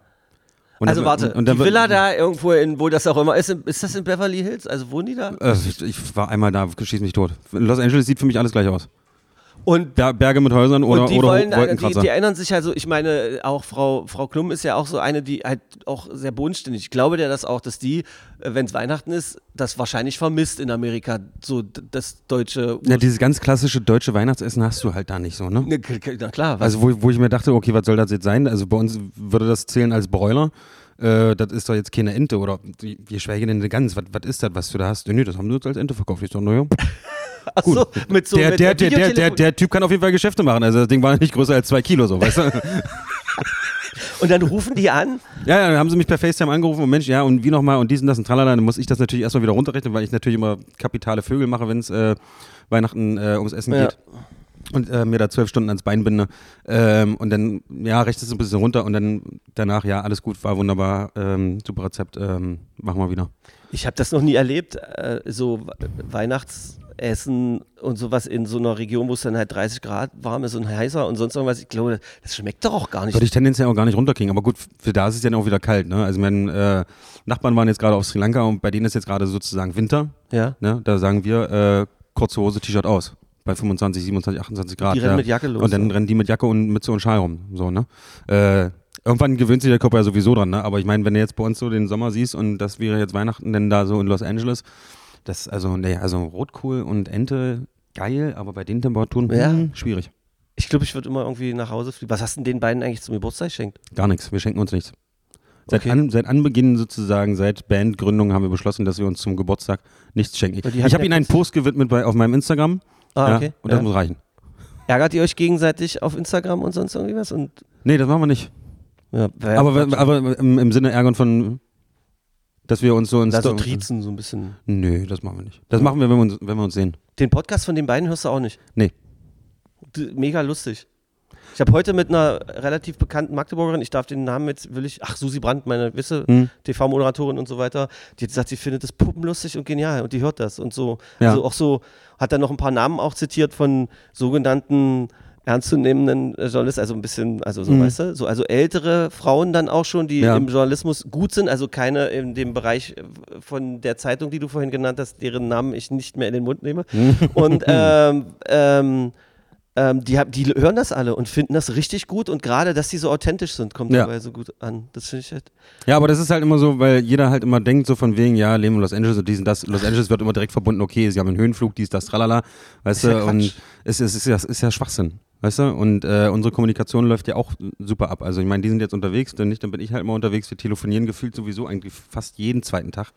Und also dann- warte, und dann die Villa da irgendwo, in, wo das auch immer ist, ist das in Beverly Hills? Also wohnen die da? Äh, ich, ich war einmal da, schieß mich tot. Los Angeles sieht für mich alles gleich aus. Und Ber Berge mit Häusern oder, und die oder wollen, die, Wolkenkratzer. die erinnern sich also, ich meine, auch Frau, Frau Klum ist ja auch so eine, die halt auch sehr bodenständig. Ich glaube der das auch, dass die, wenn es Weihnachten ist, das wahrscheinlich vermisst in Amerika, so das deutsche. Ja, dieses ganz klassische deutsche Weihnachtsessen hast du halt da nicht so, ne? Ne, Na klar, was, Also wo, wo ich mir dachte, okay, was soll das jetzt sein? Also bei uns würde das zählen als Broiler. Äh, das ist doch jetzt keine Ente oder die- wir schweigen denn eine Gans. Was, was ist das, was du da hast? Nee, das haben sie uns als Ente verkauft. Ich so, naja. ach so, mit so der, mit der, der, der, der, der Typ kann auf jeden Fall Geschäfte machen. Also das Ding war nicht größer als zwei Kilo, so, weißt du? Und dann rufen die an. Ja, ja, dann haben sie mich per FaceTime angerufen und Mensch, ja, und wie nochmal und dies und das und tralala, dann muss ich das natürlich erstmal wieder runterrechnen, weil ich natürlich immer kapitale Vögel mache, wenn es äh, Weihnachten äh, ums Essen Ja. geht. Und äh, mir da zwölf Stunden ans Bein binde. Ähm, und dann, ja, rechnest es ein bisschen runter und dann danach, ja, alles gut, war wunderbar, ähm, super Rezept, ähm, machen wir wieder. Ich habe das noch nie erlebt, äh, so We- Weihnachtsessen und sowas in so einer Region, wo es dann halt 30 Grad warm ist und heißer und sonst irgendwas. Ich glaube, das schmeckt doch auch gar nicht. Würde ich tendenziell auch gar nicht runterkriegen, aber gut, für da ist es ja dann auch wieder kalt, ne? Also meine äh, Nachbarn waren jetzt gerade auf Sri Lanka und bei denen ist jetzt gerade sozusagen Winter, ja. ne? Da sagen wir, äh, kurze Hose, T-Shirt aus. Bei 25, 27, 28 Grad. Die rennen ja. mit Jacke los, Und dann ja. rennen die mit Jacke und Mütze und Schal rum. So, ne? Äh, irgendwann gewöhnt sich der Körper ja sowieso dran, ne? Aber ich meine, wenn du jetzt bei uns so den Sommer siehst und das wäre jetzt Weihnachten, denn da so in Los Angeles, das, also, nee, also Rotkohl und Ente, geil, aber bei den Temperaturen, Ja. hm, schwierig. Ich glaube, ich würde immer irgendwie nach Hause fliegen. Was hast denn den beiden eigentlich zum Geburtstag geschenkt? Gar nichts, wir schenken uns nichts. Seit, Okay. an, seit Anbeginn sozusagen, seit Bandgründung haben wir beschlossen, dass wir uns zum Geburtstag nichts schenken. Ich habe ja ihnen einen Post gewidmet bei, auf meinem Instagram. Ah, ja, okay. Und das Ja. muss reichen. Ärgert ihr euch gegenseitig auf Instagram und sonst irgendwie was? Und, Nee, das machen wir nicht. ja, aber aber im, im Sinne ärgern von, dass wir uns so da so triezen, so ein bisschen. Nö, das machen wir nicht. Das machen wir, wenn wir uns, wenn wir uns sehen. Den Podcast von den beiden hörst du auch nicht? Nee. D- Mega lustig. Ich habe heute mit einer relativ bekannten Magdeburgerin, ich darf den Namen jetzt, will ich, ach, Susi Brandt, meine Wisse, Hm. TV-Moderatorin und so weiter, die hat gesagt, sie findet das puppenlustig und genial und die hört das und so. Ja. Also auch so, hat dann noch ein paar Namen auch zitiert von sogenannten ernstzunehmenden äh, Journalisten, also ein bisschen, also so, Mhm. weißt du, so, also ältere Frauen dann auch schon, die Ja. im Journalismus gut sind, also keine in dem Bereich äh, von der Zeitung, die du vorhin genannt hast, deren Namen ich nicht mehr in den Mund nehme. und ähm, ähm, ähm, die, hab- die hören das alle und finden das richtig gut und gerade, dass die so authentisch sind, kommt Ja. dabei so gut an. Das finde ich halt. Ja, aber das ist halt immer so, weil jeder halt immer denkt, so von wegen, ja, leben in Los Angeles und dies und das. Los Angeles wird immer direkt verbunden, okay, sie haben einen Höhenflug, dies, das, tralala. Weißt du, ja und es, es, ist, ja, es ist ja Schwachsinn. Weißt du, und äh, unsere Kommunikation läuft ja auch super ab. Also, ich meine, die sind jetzt unterwegs, dann nicht, dann bin ich halt mal unterwegs. Wir telefonieren gefühlt sowieso eigentlich fast jeden zweiten Tag,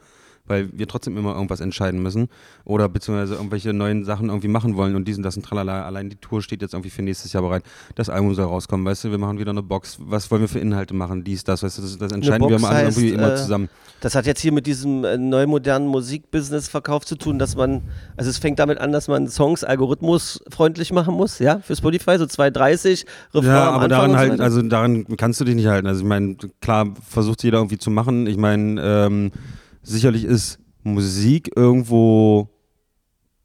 weil wir trotzdem immer irgendwas entscheiden müssen oder beziehungsweise irgendwelche neuen Sachen irgendwie machen wollen und diesen, das und tralala. Allein die Tour steht jetzt irgendwie für nächstes Jahr bereit. Das Album soll rauskommen, weißt du, wir machen wieder eine Box. Was wollen wir für Inhalte machen? Dies, das, weißt du, das, das entscheiden wir mal heißt, irgendwie immer äh, zusammen. Das hat jetzt hier mit diesem äh, neu modernen Musikbusiness-Verkauf zu tun, dass man, also es fängt damit an, dass man Songs algorithmusfreundlich machen muss, ja, für Spotify, so 2,30, Refrain Ja, aber daran so halt, also daran kannst du dich nicht halten. Also ich meine, klar versucht jeder irgendwie zu machen. Ich meine, ähm, sicherlich ist Musik irgendwo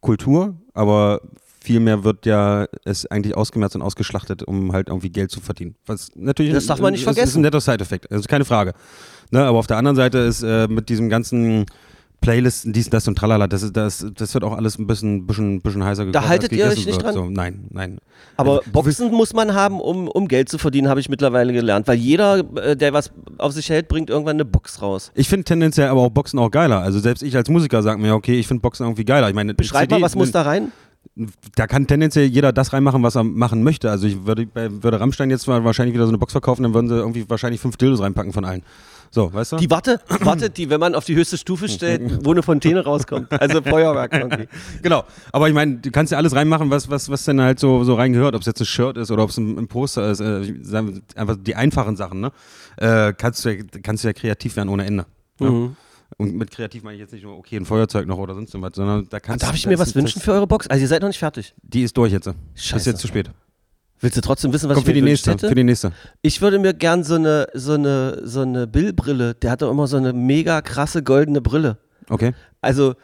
Kultur, aber vielmehr wird ja es eigentlich ausgemerzt und ausgeschlachtet, um halt irgendwie Geld zu verdienen. Was natürlich Das darf man nicht ist, ist vergessen. ein netter Side-Effekt, also keine Frage. Ne, aber auf der anderen Seite ist äh, mit diesem ganzen Playlisten, dies, das und tralala, das, ist, das, das wird auch alles ein bisschen, bisschen, bisschen heißer gekocht, als haltet ihr euch nicht wird. dran? So, nein, nein. Aber Also, Boxen muss man haben, um, um Geld zu verdienen, habe ich mittlerweile gelernt, weil jeder, äh, der was auf sich hält, bringt irgendwann eine Box raus. Ich finde tendenziell aber auch Boxen auch geiler. Also selbst ich als Musiker sage mir, okay, ich finde Boxen irgendwie geiler. Ich meine, Beschreib CD mal, was muss da rein? Da kann tendenziell jeder das reinmachen, was er machen möchte. Also ich würde, würde Rammstein jetzt mal wahrscheinlich wieder so eine Box verkaufen, dann würden sie irgendwie wahrscheinlich fünf Dildos reinpacken von allen. So, weißt du? Die Warte, Warte, die, wenn man auf die höchste Stufe stellt, wo eine Fontäne rauskommt. Also Feuerwerk irgendwie. Genau, aber ich meine, du kannst ja alles reinmachen, was, was, was denn halt so, so reingehört, ob es jetzt ein Shirt ist oder ob es ein, ein Poster ist, äh, einfach die einfachen Sachen, ne? Äh, kannst, du ja, kannst du ja kreativ werden ohne Ende. Ne? Mhm. Und mit kreativ meine ich jetzt nicht nur, okay, ein Feuerzeug noch oder sonst was, sondern da kannst Darf ich da mir ist- was wünschen für eure Box? Also ihr seid noch nicht fertig. Die ist durch jetzt. Ist Scheiße. jetzt zu spät. Willst du trotzdem wissen, was Kommt ich für die nächste. hätte? Für die nächste. Ich würde mir gern so eine, so eine, so eine Bill-Brille. Der hat doch immer so eine mega krasse goldene Brille. Okay. Also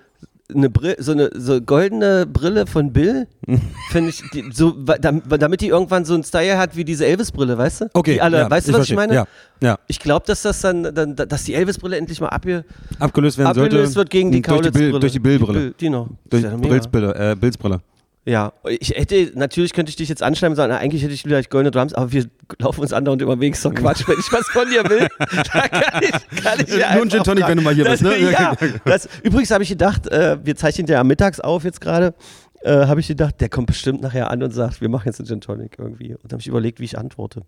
eine Brille, so eine so goldene Brille von Bill, finde ich, die, so, damit die irgendwann so einen Style hat wie diese Elvis-Brille, weißt du? Okay. Die alle, ja, weißt du, was ich meine? Ja, ja. Ich glaube, dass das dann, dann, dass die Elvis-Brille endlich mal abge, Abgelöst werden sollte. abgelöst wird gegen die durch die, Kaulitz-Brille. Durch die Billbrille. Bill, die noch. Durch ja mega. Brillsbrille, äh, Bildsbrille. Ja, ich hätte, natürlich könnte ich dich jetzt anschreiben und sagen, na, eigentlich hätte ich vielleicht goldene Drums, aber wir laufen uns andauernd über den Weg, ist doch Quatsch. Wenn ich was von dir will, da kann ich, kann ich ja Nur ein Gin Tonic, wenn du mal hier das, bist, ne? Ja, das, übrigens habe ich gedacht, äh, wir zeichnen ja mittags auf jetzt gerade, äh, habe ich gedacht, der kommt bestimmt nachher an und sagt, wir machen jetzt einen Gin Tonic irgendwie. Und habe ich überlegt, wie ich antworte.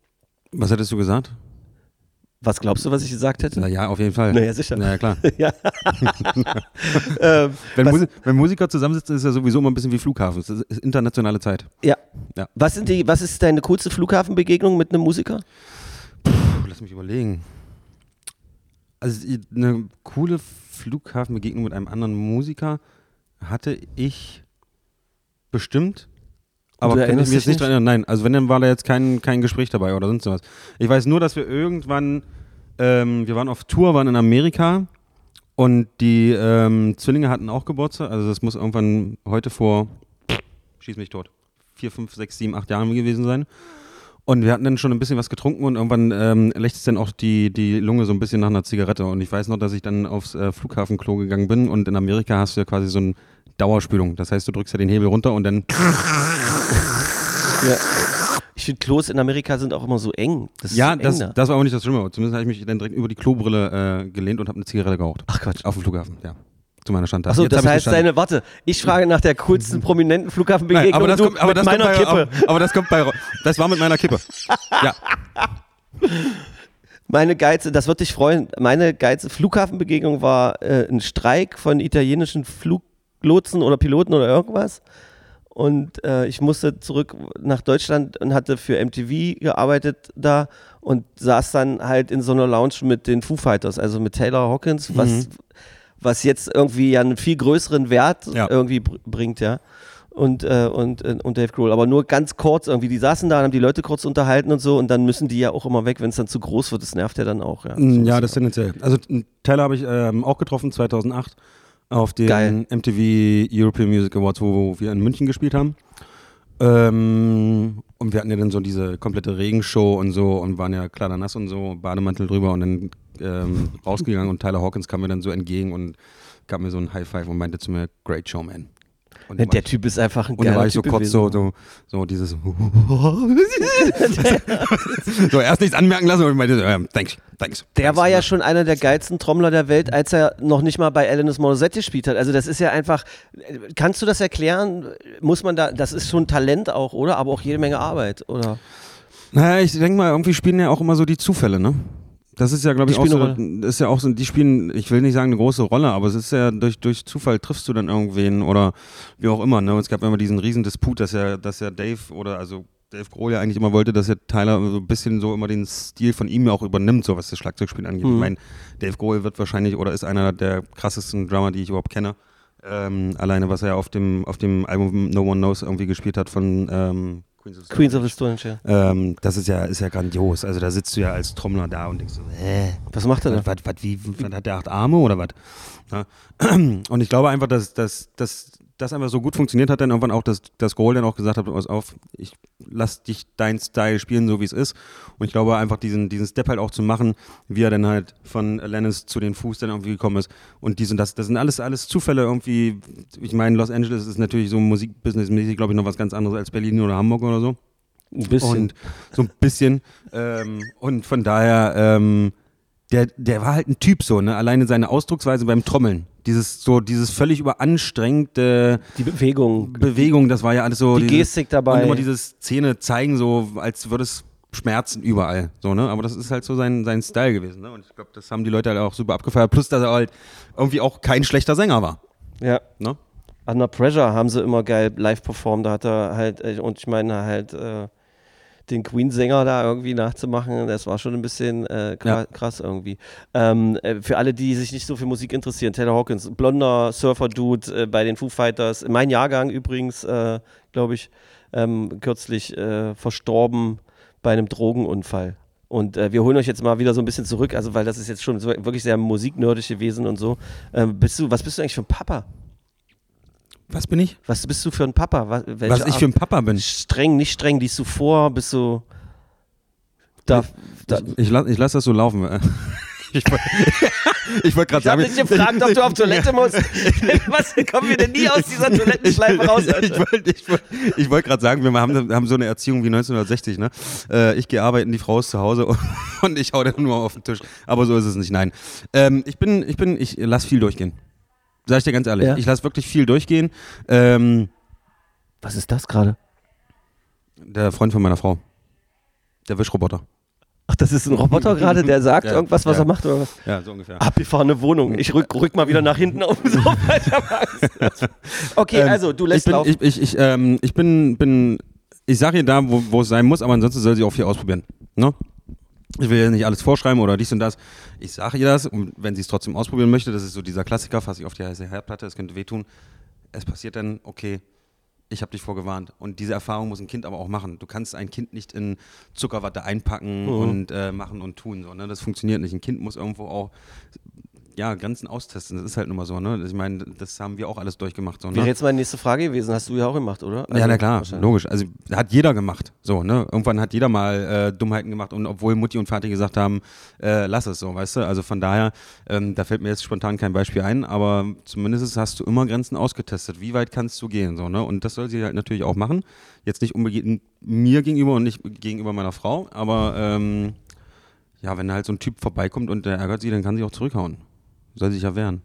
Was hättest du gesagt? Was glaubst du, was ich gesagt hätte? Na ja, auf jeden Fall. Naja, sicher. Na ja, klar. ja. ähm, Wenn, Musi wenn Musiker zusammensitzen, ist ja sowieso immer ein bisschen wie Flughafen. Es ist internationale Zeit. ja. Ja. Was, sind die, was ist deine coolste Flughafenbegegnung mit einem Musiker? Puh, lass mich überlegen. Also eine coole Flughafenbegegnung mit einem anderen Musiker hatte ich bestimmt. Aber kann ich mir jetzt nicht dran erinnern. Nein, also wenn, dann war da jetzt kein, kein Gespräch dabei oder sonst was. Ich weiß nur, dass wir irgendwann, ähm, wir waren auf Tour, waren in Amerika und die ähm, Zwillinge hatten auch Geburtstag. Also das muss irgendwann heute vor, schieß mich tot, vier, fünf, sechs, sieben, acht Jahren gewesen sein. Und wir hatten dann schon ein bisschen was getrunken und irgendwann ähm, lächzt dann auch die, die Lunge so ein bisschen nach einer Zigarette. Und ich weiß noch, dass ich dann aufs äh, Flughafenklo gegangen bin und in Amerika hast du ja quasi so eine Dauerspülung. Das heißt, du drückst ja den Hebel runter und dann Ja. Ich finde, Klos in Amerika sind auch immer so eng. Das Ja, das, da. das war aber nicht das Schlimme. Zumindest habe ich mich dann direkt über die Klobrille äh, gelehnt und habe eine Zigarette geraucht. Ach Quatsch. Auf dem Flughafen, ja. Zu meiner Standart. Achso, das heißt deine, warte, ich frage nach der coolsten prominenten Flughafenbegegnung Nein, aber das kommt, aber mit das meiner bei, Kippe. Aber, aber das kommt bei, das war mit meiner Kippe. Ja. Meine geilste, das wird dich freuen, meine geilste Flughafenbegegnung war äh, ein Streik von italienischen Fluglotsen oder Piloten oder irgendwas. Und äh, ich musste zurück nach Deutschland und hatte für MTV gearbeitet da und saß dann halt in so einer Lounge mit den Foo Fighters, also mit Taylor Hawkins, was, was jetzt irgendwie ja einen viel größeren Wert Ja. irgendwie br bringt, ja. Und, äh, und, äh, und Dave Grohl. Aber nur ganz kurz irgendwie. Die saßen da und haben die Leute kurz unterhalten und so und dann müssen die ja auch immer weg, wenn es dann zu groß wird. Das nervt ja dann auch. Ja, Mm, Ja, das tendenziell. Also Tyler habe ich ähm, auch getroffen 2008 auf den Geil. MTV European Music Awards, wo wir in München gespielt haben. Ähm, und wir hatten ja dann so diese komplette Regenshow und so und waren ja klar nass und so, Bademantel drüber und dann ähm, rausgegangen und Tyler Hawkins kam mir dann so entgegen und gab mir so ein High Five und meinte zu mir, Great Show, man. Und der ich- Typ ist einfach ein und dann geiler war ich so typ kurz so, so, so dieses so erst nichts anmerken lassen und ich meinte ähm, thanks, thanks. Der thanks. war ja schon einer der geilsten Trommler der Welt, als er noch nicht mal bei Alanis Morissette gespielt hat. Also das ist ja einfach, kannst du das erklären? Muss man da, das ist schon Talent auch, oder? Aber auch jede Menge Arbeit, oder? Naja, ich denke mal, irgendwie spielen ja auch immer so die Zufälle, ne? Das ist ja, glaube ich, auch so, ist ja auch so, die spielen, ich will nicht sagen eine große Rolle, aber es ist ja durch, durch Zufall triffst du dann irgendwen oder wie auch immer, ne? Es gab immer diesen riesen Disput, dass ja, dass ja Dave oder also Dave Grohl ja eigentlich immer wollte, dass ja Tyler so ein bisschen so immer den Stil von ihm ja auch übernimmt, so was das Schlagzeugspielen angeht. Mhm. Ich meine, Dave Grohl wird wahrscheinlich oder ist einer der krassesten Drummer, die ich überhaupt kenne. Ähm, alleine, was er auf dem, auf dem Album No One Knows irgendwie gespielt hat von ähm, Queens of the Stone Queens of the Stone Age. ähm, das ist ja, ist ja grandios. Also da sitzt du ja als Trommler da und denkst so, hä? Was macht er Was, da? was, was, wie, was hat der acht Arme oder was? Ja. Und ich glaube einfach, dass, dass, dass das einfach so gut funktioniert hat, dann irgendwann auch, dass, dass Goal dann auch gesagt hat, pass auf, ich lass dich dein Style spielen, so wie es ist. Und ich glaube einfach, diesen, diesen Step halt auch zu machen, wie er dann halt von Lennis zu den Fuß dann irgendwie gekommen ist. Und dies und das, das sind alles, alles Zufälle irgendwie. Ich meine, Los Angeles ist natürlich so musikbusinessmäßig, glaube ich, noch was ganz anderes als Berlin oder Hamburg oder so. Ein bisschen. Und so ein bisschen. ähm, und von daher, ähm, der, der war halt ein Typ so, ne? Alleine seine Ausdrucksweise beim Trommeln. Dieses so, dieses völlig überanstrengte die Bewegung, Bewegung, das war ja alles so. die diese- Gestik dabei. Und immer dieses Zähne zeigen, so als würde es Schmerzen überall. So, ne? Aber das ist halt so sein, sein Style gewesen. Ne? Und ich glaube, das haben die Leute halt auch super abgefeiert. Plus, dass er halt irgendwie auch kein schlechter Sänger war. Ja. Ne? Under Pressure haben sie immer geil live performt. Da hat er halt, äh, und ich meine halt, äh, den Queen-Sänger da irgendwie nachzumachen, das war schon ein bisschen äh, kra Ja. krass irgendwie. Ähm, äh, für alle, die sich nicht so für Musik interessieren, Taylor Hawkins, blonder Surfer-Dude äh, bei den Foo Fighters, mein Jahrgang übrigens, äh, glaube ich, ähm, kürzlich äh, verstorben bei einem Drogenunfall. Und äh, wir holen euch jetzt mal wieder so ein bisschen zurück, also weil das ist jetzt schon wirklich sehr musiknerdisch gewesen und so. Ähm, bist du, was bist du eigentlich für ein Papa? Was bin ich? Was bist du für ein Papa? Was, Was ich für ein Papa bin. streng, nicht streng, liest du vor, bist du da, da Ich, ich, lass, ich lasse das so laufen. Ich wollte ich wollt gerade ich habe sagen. dich gefragt, ob du auf Toilette musst. Was kommen wir denn nie aus dieser Toilettenschleife raus? ich Alter? wollte ich wollt, ich wollt gerade sagen, wir haben, haben so eine Erziehung wie 1960. Ne? Äh, ich gehe arbeiten, die Frau ist zu Hause und, und ich hau dann nur auf den Tisch. Aber so ist es nicht, nein. Ähm, ich bin, ich bin, ich lass viel durchgehen. Sag ich dir ganz ehrlich. Ja. Ich lass wirklich viel durchgehen. Ähm, Was ist das gerade? der Freund von meiner Frau. Der Wischroboter. Ach, das ist ein Roboter gerade, der sagt Ja, irgendwas, was ja. er macht oder was? Ja, so ungefähr. Abgefahrene Wohnung. Ich rück, rück mal wieder nach hinten auf den Sofa. Okay, Ähm, also du lässt ich bin, laufen. Ich, ich, ich, ähm, ich bin, bin, ich sage ihr da, wo, wo es sein muss, aber ansonsten soll sie auch viel ausprobieren. Ne? Ich will ihr nicht alles vorschreiben oder dies und das. Ich sage ihr das und wenn sie es trotzdem ausprobieren möchte, das ist so dieser Klassiker, fasse ich auf die heiße Herdplatte, es könnte wehtun. Es passiert dann, okay, ich habe dich vorgewarnt. Und diese Erfahrung muss ein Kind aber auch machen. Du kannst ein Kind nicht in Zuckerwatte einpacken Mhm. und äh, machen und tun. So, ne? Das funktioniert nicht. Ein Kind muss irgendwo auch ja, Grenzen austesten. Das ist halt nun mal so. Ne? Ich meine, das haben wir auch alles durchgemacht. So, ne? Wäre jetzt meine nächste Frage gewesen. Hast du ja auch gemacht, oder? ja, Also, na klar, wahrscheinlich. logisch. Also hat jeder gemacht. So, ne? Irgendwann hat jeder mal äh, Dummheiten gemacht und obwohl Mutti und Vati gesagt haben, äh, lass es so, weißt du? Also von daher, ähm, da fällt mir jetzt spontan kein Beispiel ein, aber zumindest hast du immer Grenzen ausgetestet. Wie weit kannst du gehen? So, ne? Und das soll sie halt natürlich auch machen. Jetzt nicht unbedingt mir gegenüber und nicht gegenüber meiner Frau, aber ähm, ja, wenn halt so ein Typ vorbeikommt und der ärgert sie, dann kann sie auch zurückhauen. Soll sich ja wehren.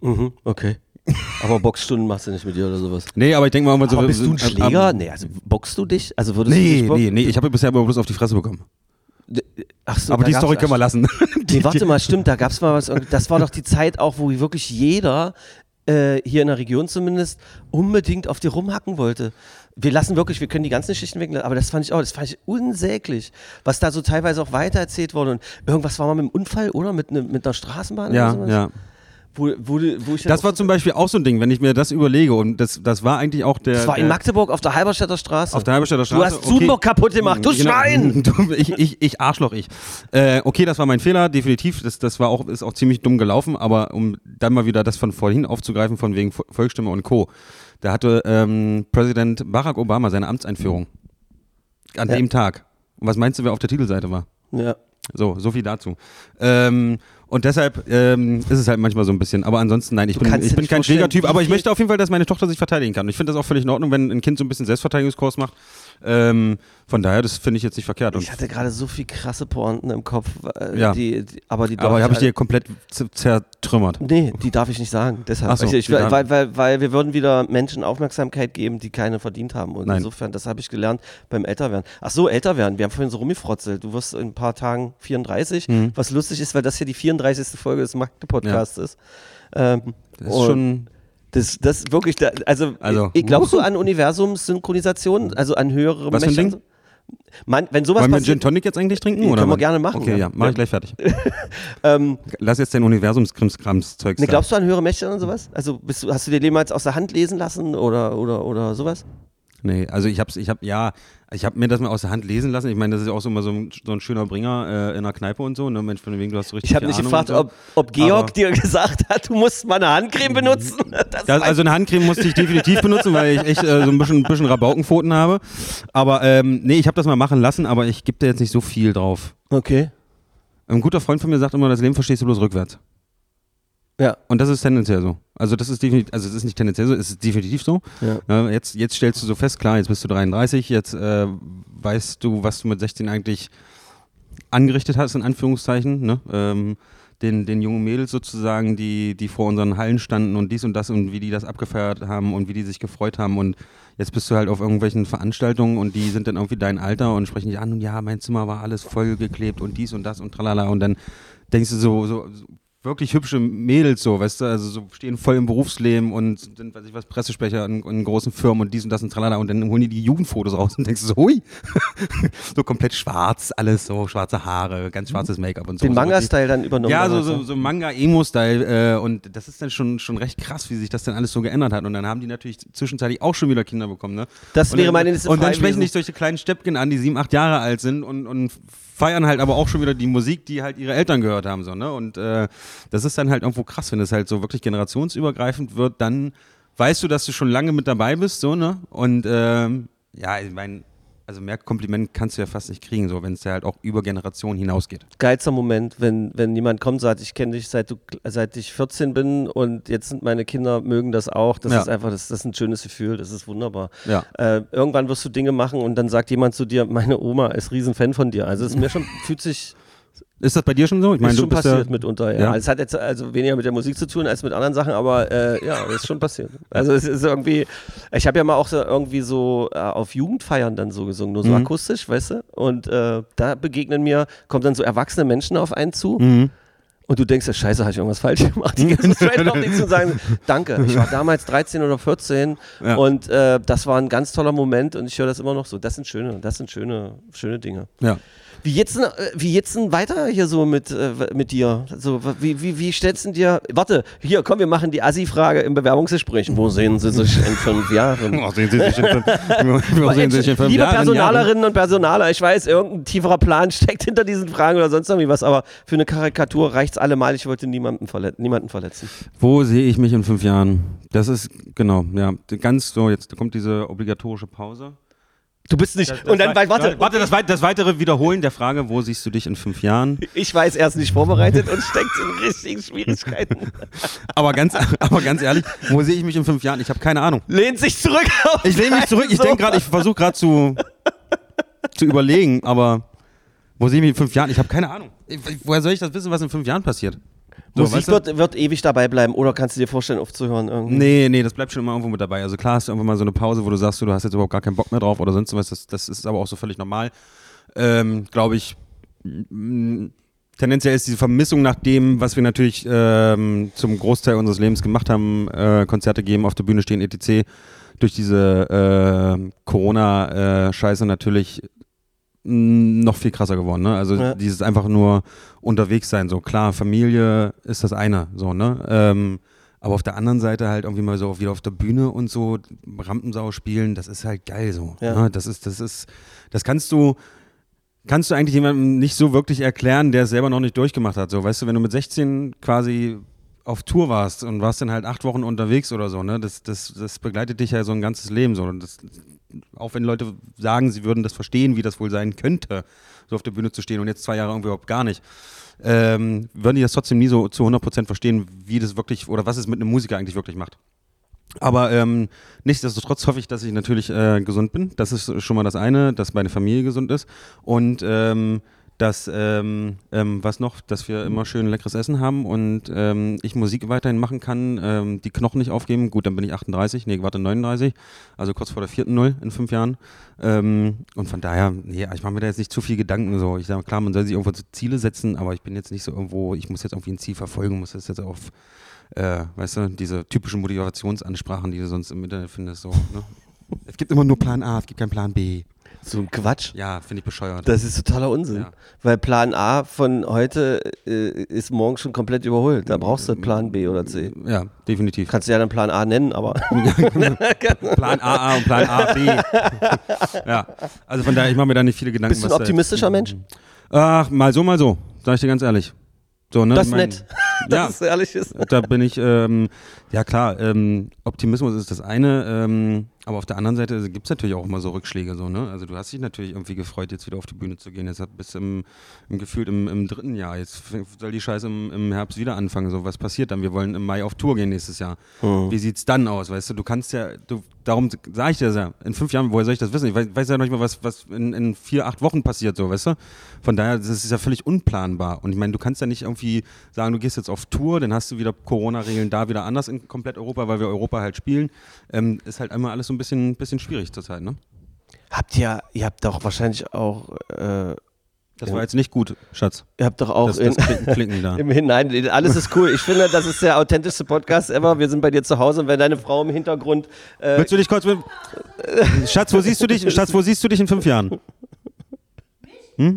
Mhm, okay. Aber Boxstunden machst du nicht mit dir oder sowas. Nee, aber ich denke mal, irgendwann so. Aber bist du ein äh, Schläger? ähm, Nee, also boxst du dich? Also würdest du Nee, dich boxen? nee, nee, ich habe bisher aber bloß auf die Fresse bekommen. Ach so, Aber die Story können wir lassen. Nee, warte mal, stimmt, da gab es mal was. Das war doch die Zeit auch, wo wirklich jeder, äh, hier in der Region zumindest, unbedingt auf dir rumhacken wollte. Wir lassen wirklich, wir können die ganzen Geschichten weg, aber das fand ich auch, das fand ich unsäglich, was da so teilweise auch weitererzählt wurde. Und irgendwas war mal mit einem Unfall, oder? Mit, ne, mit einer Straßenbahn oder Ja, sowas? ja. Wo, wo, du- wo ich Das war zum Beispiel auch so ein Ding, wenn ich mir das überlege. Und das, das war eigentlich auch der. das war in Magdeburg auf der Halberstädter Straße. Auf der Halberstädter du Straße. hast Zudenburg kaputt gemacht, du Genau. Schwein! Du, ich, ich, ich Arschloch, ich. Äh, okay, das war mein Fehler, definitiv. Das, das war auch, ist auch ziemlich dumm gelaufen, aber um dann mal wieder das von vorhin aufzugreifen, von wegen Vo- Volksstimme und Co. Da hatte ähm, Präsident Barack Obama seine Amtseinführung. An Ja. dem Tag. Und was meinst du, wer auf der Titelseite war? Ja. So, so viel dazu. Ähm, und deshalb ähm, ist es halt manchmal so ein bisschen. Aber ansonsten, nein, ich Du bin, ich bin kein Schlägertyp, aber ich möchte auf jeden Fall, dass meine Tochter sich verteidigen kann. Ich finde das auch völlig in Ordnung, wenn ein Kind so ein bisschen Selbstverteidigungskurs macht. Ähm, von daher, das finde ich jetzt nicht verkehrt. Ich hatte gerade so viel krasse Pointen im Kopf, äh, Ja. die, die, aber die habe ich alle- dir komplett zertrümmert. Nee, die darf ich nicht sagen. Deshalb. So, ich, ich, darf- weil, weil, weil wir würden wieder Menschen Aufmerksamkeit geben, die keine verdient haben. Und Nein. insofern, das habe ich gelernt beim Älterwerden. Ach so, Älterwerden. Wir haben vorhin so rumgefrotzelt. Du wirst in ein paar Tagen 34. Mhm. Was lustig ist, weil das hier die 34. Folge des Magde-Podcasts ist. Ähm, Das ist schon. Das, das wirklich, da, also, Also- ich, glaubst du an Universumssynchronisation, also an höhere Was für ein Mächte? Ding? Man, wenn sowas Wollen wir Gin Tonic jetzt eigentlich trinken? Können oder wir was? gerne machen, Okay, ja. ja, mach Ja. ich gleich fertig. ähm, Lass jetzt dein Universumskrimskrams-Zeugs Ne, glaubst du an höhere Mächte und sowas? Also bist du, hast du dir jemals aus der Hand lesen lassen oder, oder, oder sowas? Nee, also ich hab's, ich hab, ja, ich hab mir das mal aus der Hand lesen lassen. Ich meine, das ist ja auch so immer so ein, so ein schöner Bringer äh, in der Kneipe und so. Ne? Mensch, von wegen, du hast so richtig Ich habe nicht Ahnung gefragt, so. ob, ob Georg Aber- dir gesagt hat, du musst mal eine Handcreme benutzen. Das Das, also eine Handcreme musste ich definitiv benutzen, weil ich echt äh, so ein bisschen, bisschen Rabaukenpfoten habe. Aber ähm, nee, ich habe das mal machen lassen, aber ich gebe da jetzt nicht so viel drauf. okay. Ein guter Freund von mir sagt immer, das Leben verstehst du bloß rückwärts. Ja. Und das ist tendenziell so. Also das ist definitiv, also es ist nicht tendenziell so, es ist definitiv so. Ja. Jetzt, jetzt stellst du so fest, klar, jetzt bist du 33, jetzt äh, weißt du, was du mit 16 eigentlich angerichtet hast, in Anführungszeichen. Ne? Ähm, den, den jungen Mädels sozusagen, die, die vor unseren Hallen standen und dies und das und wie die das abgefeiert haben und wie die sich gefreut haben und jetzt bist du halt auf irgendwelchen Veranstaltungen und die sind dann irgendwie dein Alter und sprechen dich an und ja, mein Zimmer war alles vollgeklebt und dies und das und tralala und dann denkst du so, so, so wirklich hübsche Mädels so, weißt du, also so stehen voll im Berufsleben und sind, weiß ich was, Pressesprecher in, in großen Firmen und dies und das und tralala und dann holen die die Jugendfotos raus und denkst so, hui, so komplett schwarz, alles so, schwarze Haare, ganz schwarzes Make-up und so. Den Manga-Style dann übernommen. ja, so, so, so Manga-Emo-Style äh, und das ist dann schon, schon recht krass, wie sich das dann alles so geändert hat und dann haben die natürlich zwischenzeitlich auch schon wieder Kinder bekommen, ne? Das und wäre meine nächste Und dann Frage sprechen dich solche kleinen Steppken an, die sieben, acht Jahre alt sind und, und feiern halt aber auch schon wieder die Musik, die halt ihre Eltern gehört haben, so, ne? Und äh, das ist dann halt irgendwo krass, wenn es halt so wirklich generationsübergreifend wird, dann weißt du, dass du schon lange mit dabei bist, so, ne? Und ähm, ja, ich meine, also mehr Kompliment kannst du ja fast nicht kriegen, so, wenn es ja halt auch über Generationen hinausgeht. geilster Moment, wenn, wenn jemand kommt und sagt, ich kenne dich seit, du, seit ich 14 bin und jetzt sind meine Kinder, mögen das auch. Das Ja. ist einfach, das, das ist ein schönes Gefühl, das ist wunderbar. Ja. Äh, irgendwann wirst du Dinge machen und dann sagt jemand zu dir, meine Oma ist Riesenfan von dir. Also es ist mir schon, fühlt sich, Ist das bei dir schon so? Ich meine, ist schon passiert ja, mitunter, ja. Ja. Es hat jetzt also weniger mit der Musik zu tun als mit anderen Sachen, aber äh, ja, ist schon passiert. Also es ist irgendwie, ich habe ja mal auch so irgendwie so äh, auf Jugendfeiern dann so gesungen, nur so Mhm. akustisch, weißt du? Und äh, da begegnen mir, kommen dann so erwachsene Menschen auf einen zu. Mhm. Und du denkst, ja, scheiße, habe ich irgendwas falsch gemacht? Die ganze Zeit noch nichts zu sagen. Danke, ich war damals 13 oder 14 Ja. und äh, das war ein ganz toller Moment und ich höre das immer noch so. Das sind schöne, das sind schöne, schöne Dinge. Ja. Wie jetzt, denn, äh, wie jetzt weiter hier so mit, äh, mit dir? So, wie, wie, wie stellst du dir, warte, hier, komm, wir machen die Assi-Frage im Bewerbungsgespräch. Wo sehen Sie sich in fünf Jahren? Oh, sehen Sie sich in fünf, wo sehen Sie sich in fünf Liebe Jahren? Personalerinnen und Personaler, ich weiß, irgendein tieferer Plan steckt hinter diesen Fragen oder sonst irgendwie was, aber für eine Karikatur reicht es allemal. Ich wollte niemanden, verlet niemanden verletzen. Wo sehe ich mich in fünf Jahren? Das ist, genau, ja, ganz so, jetzt kommt diese obligatorische Pause. Du bist nicht. Das- und dann, das, warte, warte das, wei- das weitere Wiederholen der Frage, wo siehst du dich in fünf Jahren? ich weiß, er ist nicht vorbereitet und steckt in richtigen Schwierigkeiten. Aber ganz, aber ganz ehrlich, wo sehe ich mich in fünf Jahren? Ich habe keine Ahnung. Lehnt sich zurück. auf Ich lehne mich zurück, ich denke gerade, ich versuche gerade zu, zu überlegen, aber wo sehe ich mich in fünf Jahren? Ich habe keine Ahnung. Woher soll ich das wissen, was in fünf Jahren passiert? So, Musik weißt du? wird, wird ewig dabei bleiben oder kannst du dir vorstellen, aufzuhören? Irgendwie? Nee, nee, das bleibt schon immer irgendwo mit dabei. Also klar hast du irgendwann mal so eine Pause, wo du sagst, du, hast jetzt überhaupt gar keinen Bock mehr drauf oder sonst was. Das, das ist aber auch so völlig normal. Ähm, Glaube ich, tendenziell ist diese Vermissung nach dem, was wir natürlich ähm, zum Großteil unseres Lebens gemacht haben, äh, Konzerte geben, auf der Bühne stehen, etc., durch diese äh, Corona-Scheiße natürlich mh, noch viel krasser geworden. Ne? Also Ja. dieses einfach nur unterwegs sein. So klar, Familie ist das eine, so ne. Ähm, aber auf der anderen Seite halt irgendwie mal so wieder auf der Bühne und so Rampensau spielen, das ist halt geil so. Ja. Ne? Das ist, das ist, das kannst du, kannst du eigentlich jemandem nicht so wirklich erklären, der es selber noch nicht durchgemacht hat. So, weißt du, wenn du mit 16 quasi auf Tour warst und warst dann halt acht Wochen unterwegs oder so, ne, das, das, das begleitet dich ja so ein ganzes Leben so. Das, auch wenn Leute sagen, sie würden das verstehen, wie das wohl sein könnte, so auf der Bühne zu stehen und jetzt zwei Jahre irgendwie überhaupt gar nicht, ähm, würden die das trotzdem nie so zu 100% verstehen, wie das wirklich oder was es mit einem Musiker eigentlich wirklich macht. Aber ähm, nichtsdestotrotz hoffe ich, dass ich natürlich äh, gesund bin. Das ist schon mal das eine, dass meine Familie gesund ist. Und ähm, dass, ähm, ähm, was noch, dass wir immer schön leckeres Essen haben und ähm, ich Musik weiterhin machen kann, ähm, die Knochen nicht aufgeben. Gut, dann bin ich 38, nee, warte, 39, also kurz vor der vierten Null in fünf Jahren. Ähm, und von daher, nee, ich mache mir da jetzt nicht zu viel Gedanken. So. Ich sage, klar, man soll sich irgendwo Ziele setzen, aber ich bin jetzt nicht so irgendwo, ich muss jetzt irgendwie ein Ziel verfolgen, muss das jetzt auf äh, weißt du, diese typischen Motivationsansprachen, die du sonst im Internet findest, so, ne? Es gibt immer nur Plan A, es gibt keinen Plan B. So ein Quatsch. Ja, finde ich bescheuert. Das ist totaler Unsinn. Ja. Weil Plan A von heute äh, ist morgen schon komplett überholt. Da brauchst du Plan B oder C. ja, definitiv. Kannst du ja dann Plan A nennen, aber Plan AA und Plan A, B. ja, also von daher, ich mache mir da nicht viele Gedanken. bist du ein optimistischer Mensch? Ach, mal so, mal so, sag ich dir ganz ehrlich. So, ne? Das ist mein- nett. Ja, Das ist ehrlich ist. da bin ich, ähm, ja klar, ähm, Optimismus ist das eine, ähm, aber auf der anderen Seite gibt es natürlich auch immer so Rückschläge. So, ne? Also du hast dich natürlich irgendwie gefreut, jetzt wieder auf die Bühne zu gehen. Jetzt bist du im, im gefühlt im, im dritten Jahr. Jetzt soll die Scheiße im, im Herbst wieder anfangen. So, was passiert dann? Wir wollen im Mai auf Tour gehen nächstes Jahr. Mhm. Wie sieht's dann aus? Weißt du, du kannst ja, du, darum sage ich dir das ja, in fünf Jahren, woher soll ich das wissen? Ich weiß, weiß ja noch nicht mal, was, was in, in vier, acht Wochen passiert, so, weißt du? Von daher, das ist ja völlig unplanbar. Und ich meine, du kannst ja nicht irgendwie sagen, du gehst jetzt auf Tour, dann hast du wieder Corona-Regeln da wieder anders in komplett Europa, weil wir Europa halt spielen. Ähm, ist halt einmal alles so ein bisschen, bisschen schwierig zurzeit, ne? Habt ihr, ihr habt doch wahrscheinlich auch, äh, Das war jetzt nicht gut, Schatz. ihr habt doch auch Das, in, das Klicken, Klicken da. im Hinein, alles ist cool. Ich finde, das ist der authentischste Podcast ever. Wir sind bei dir zu Hause und wenn deine Frau im Hintergrund äh, Willst du dich kurz mit. Schatz, wo siehst du dich? Schatz, wo siehst du dich in fünf Jahren? Schloss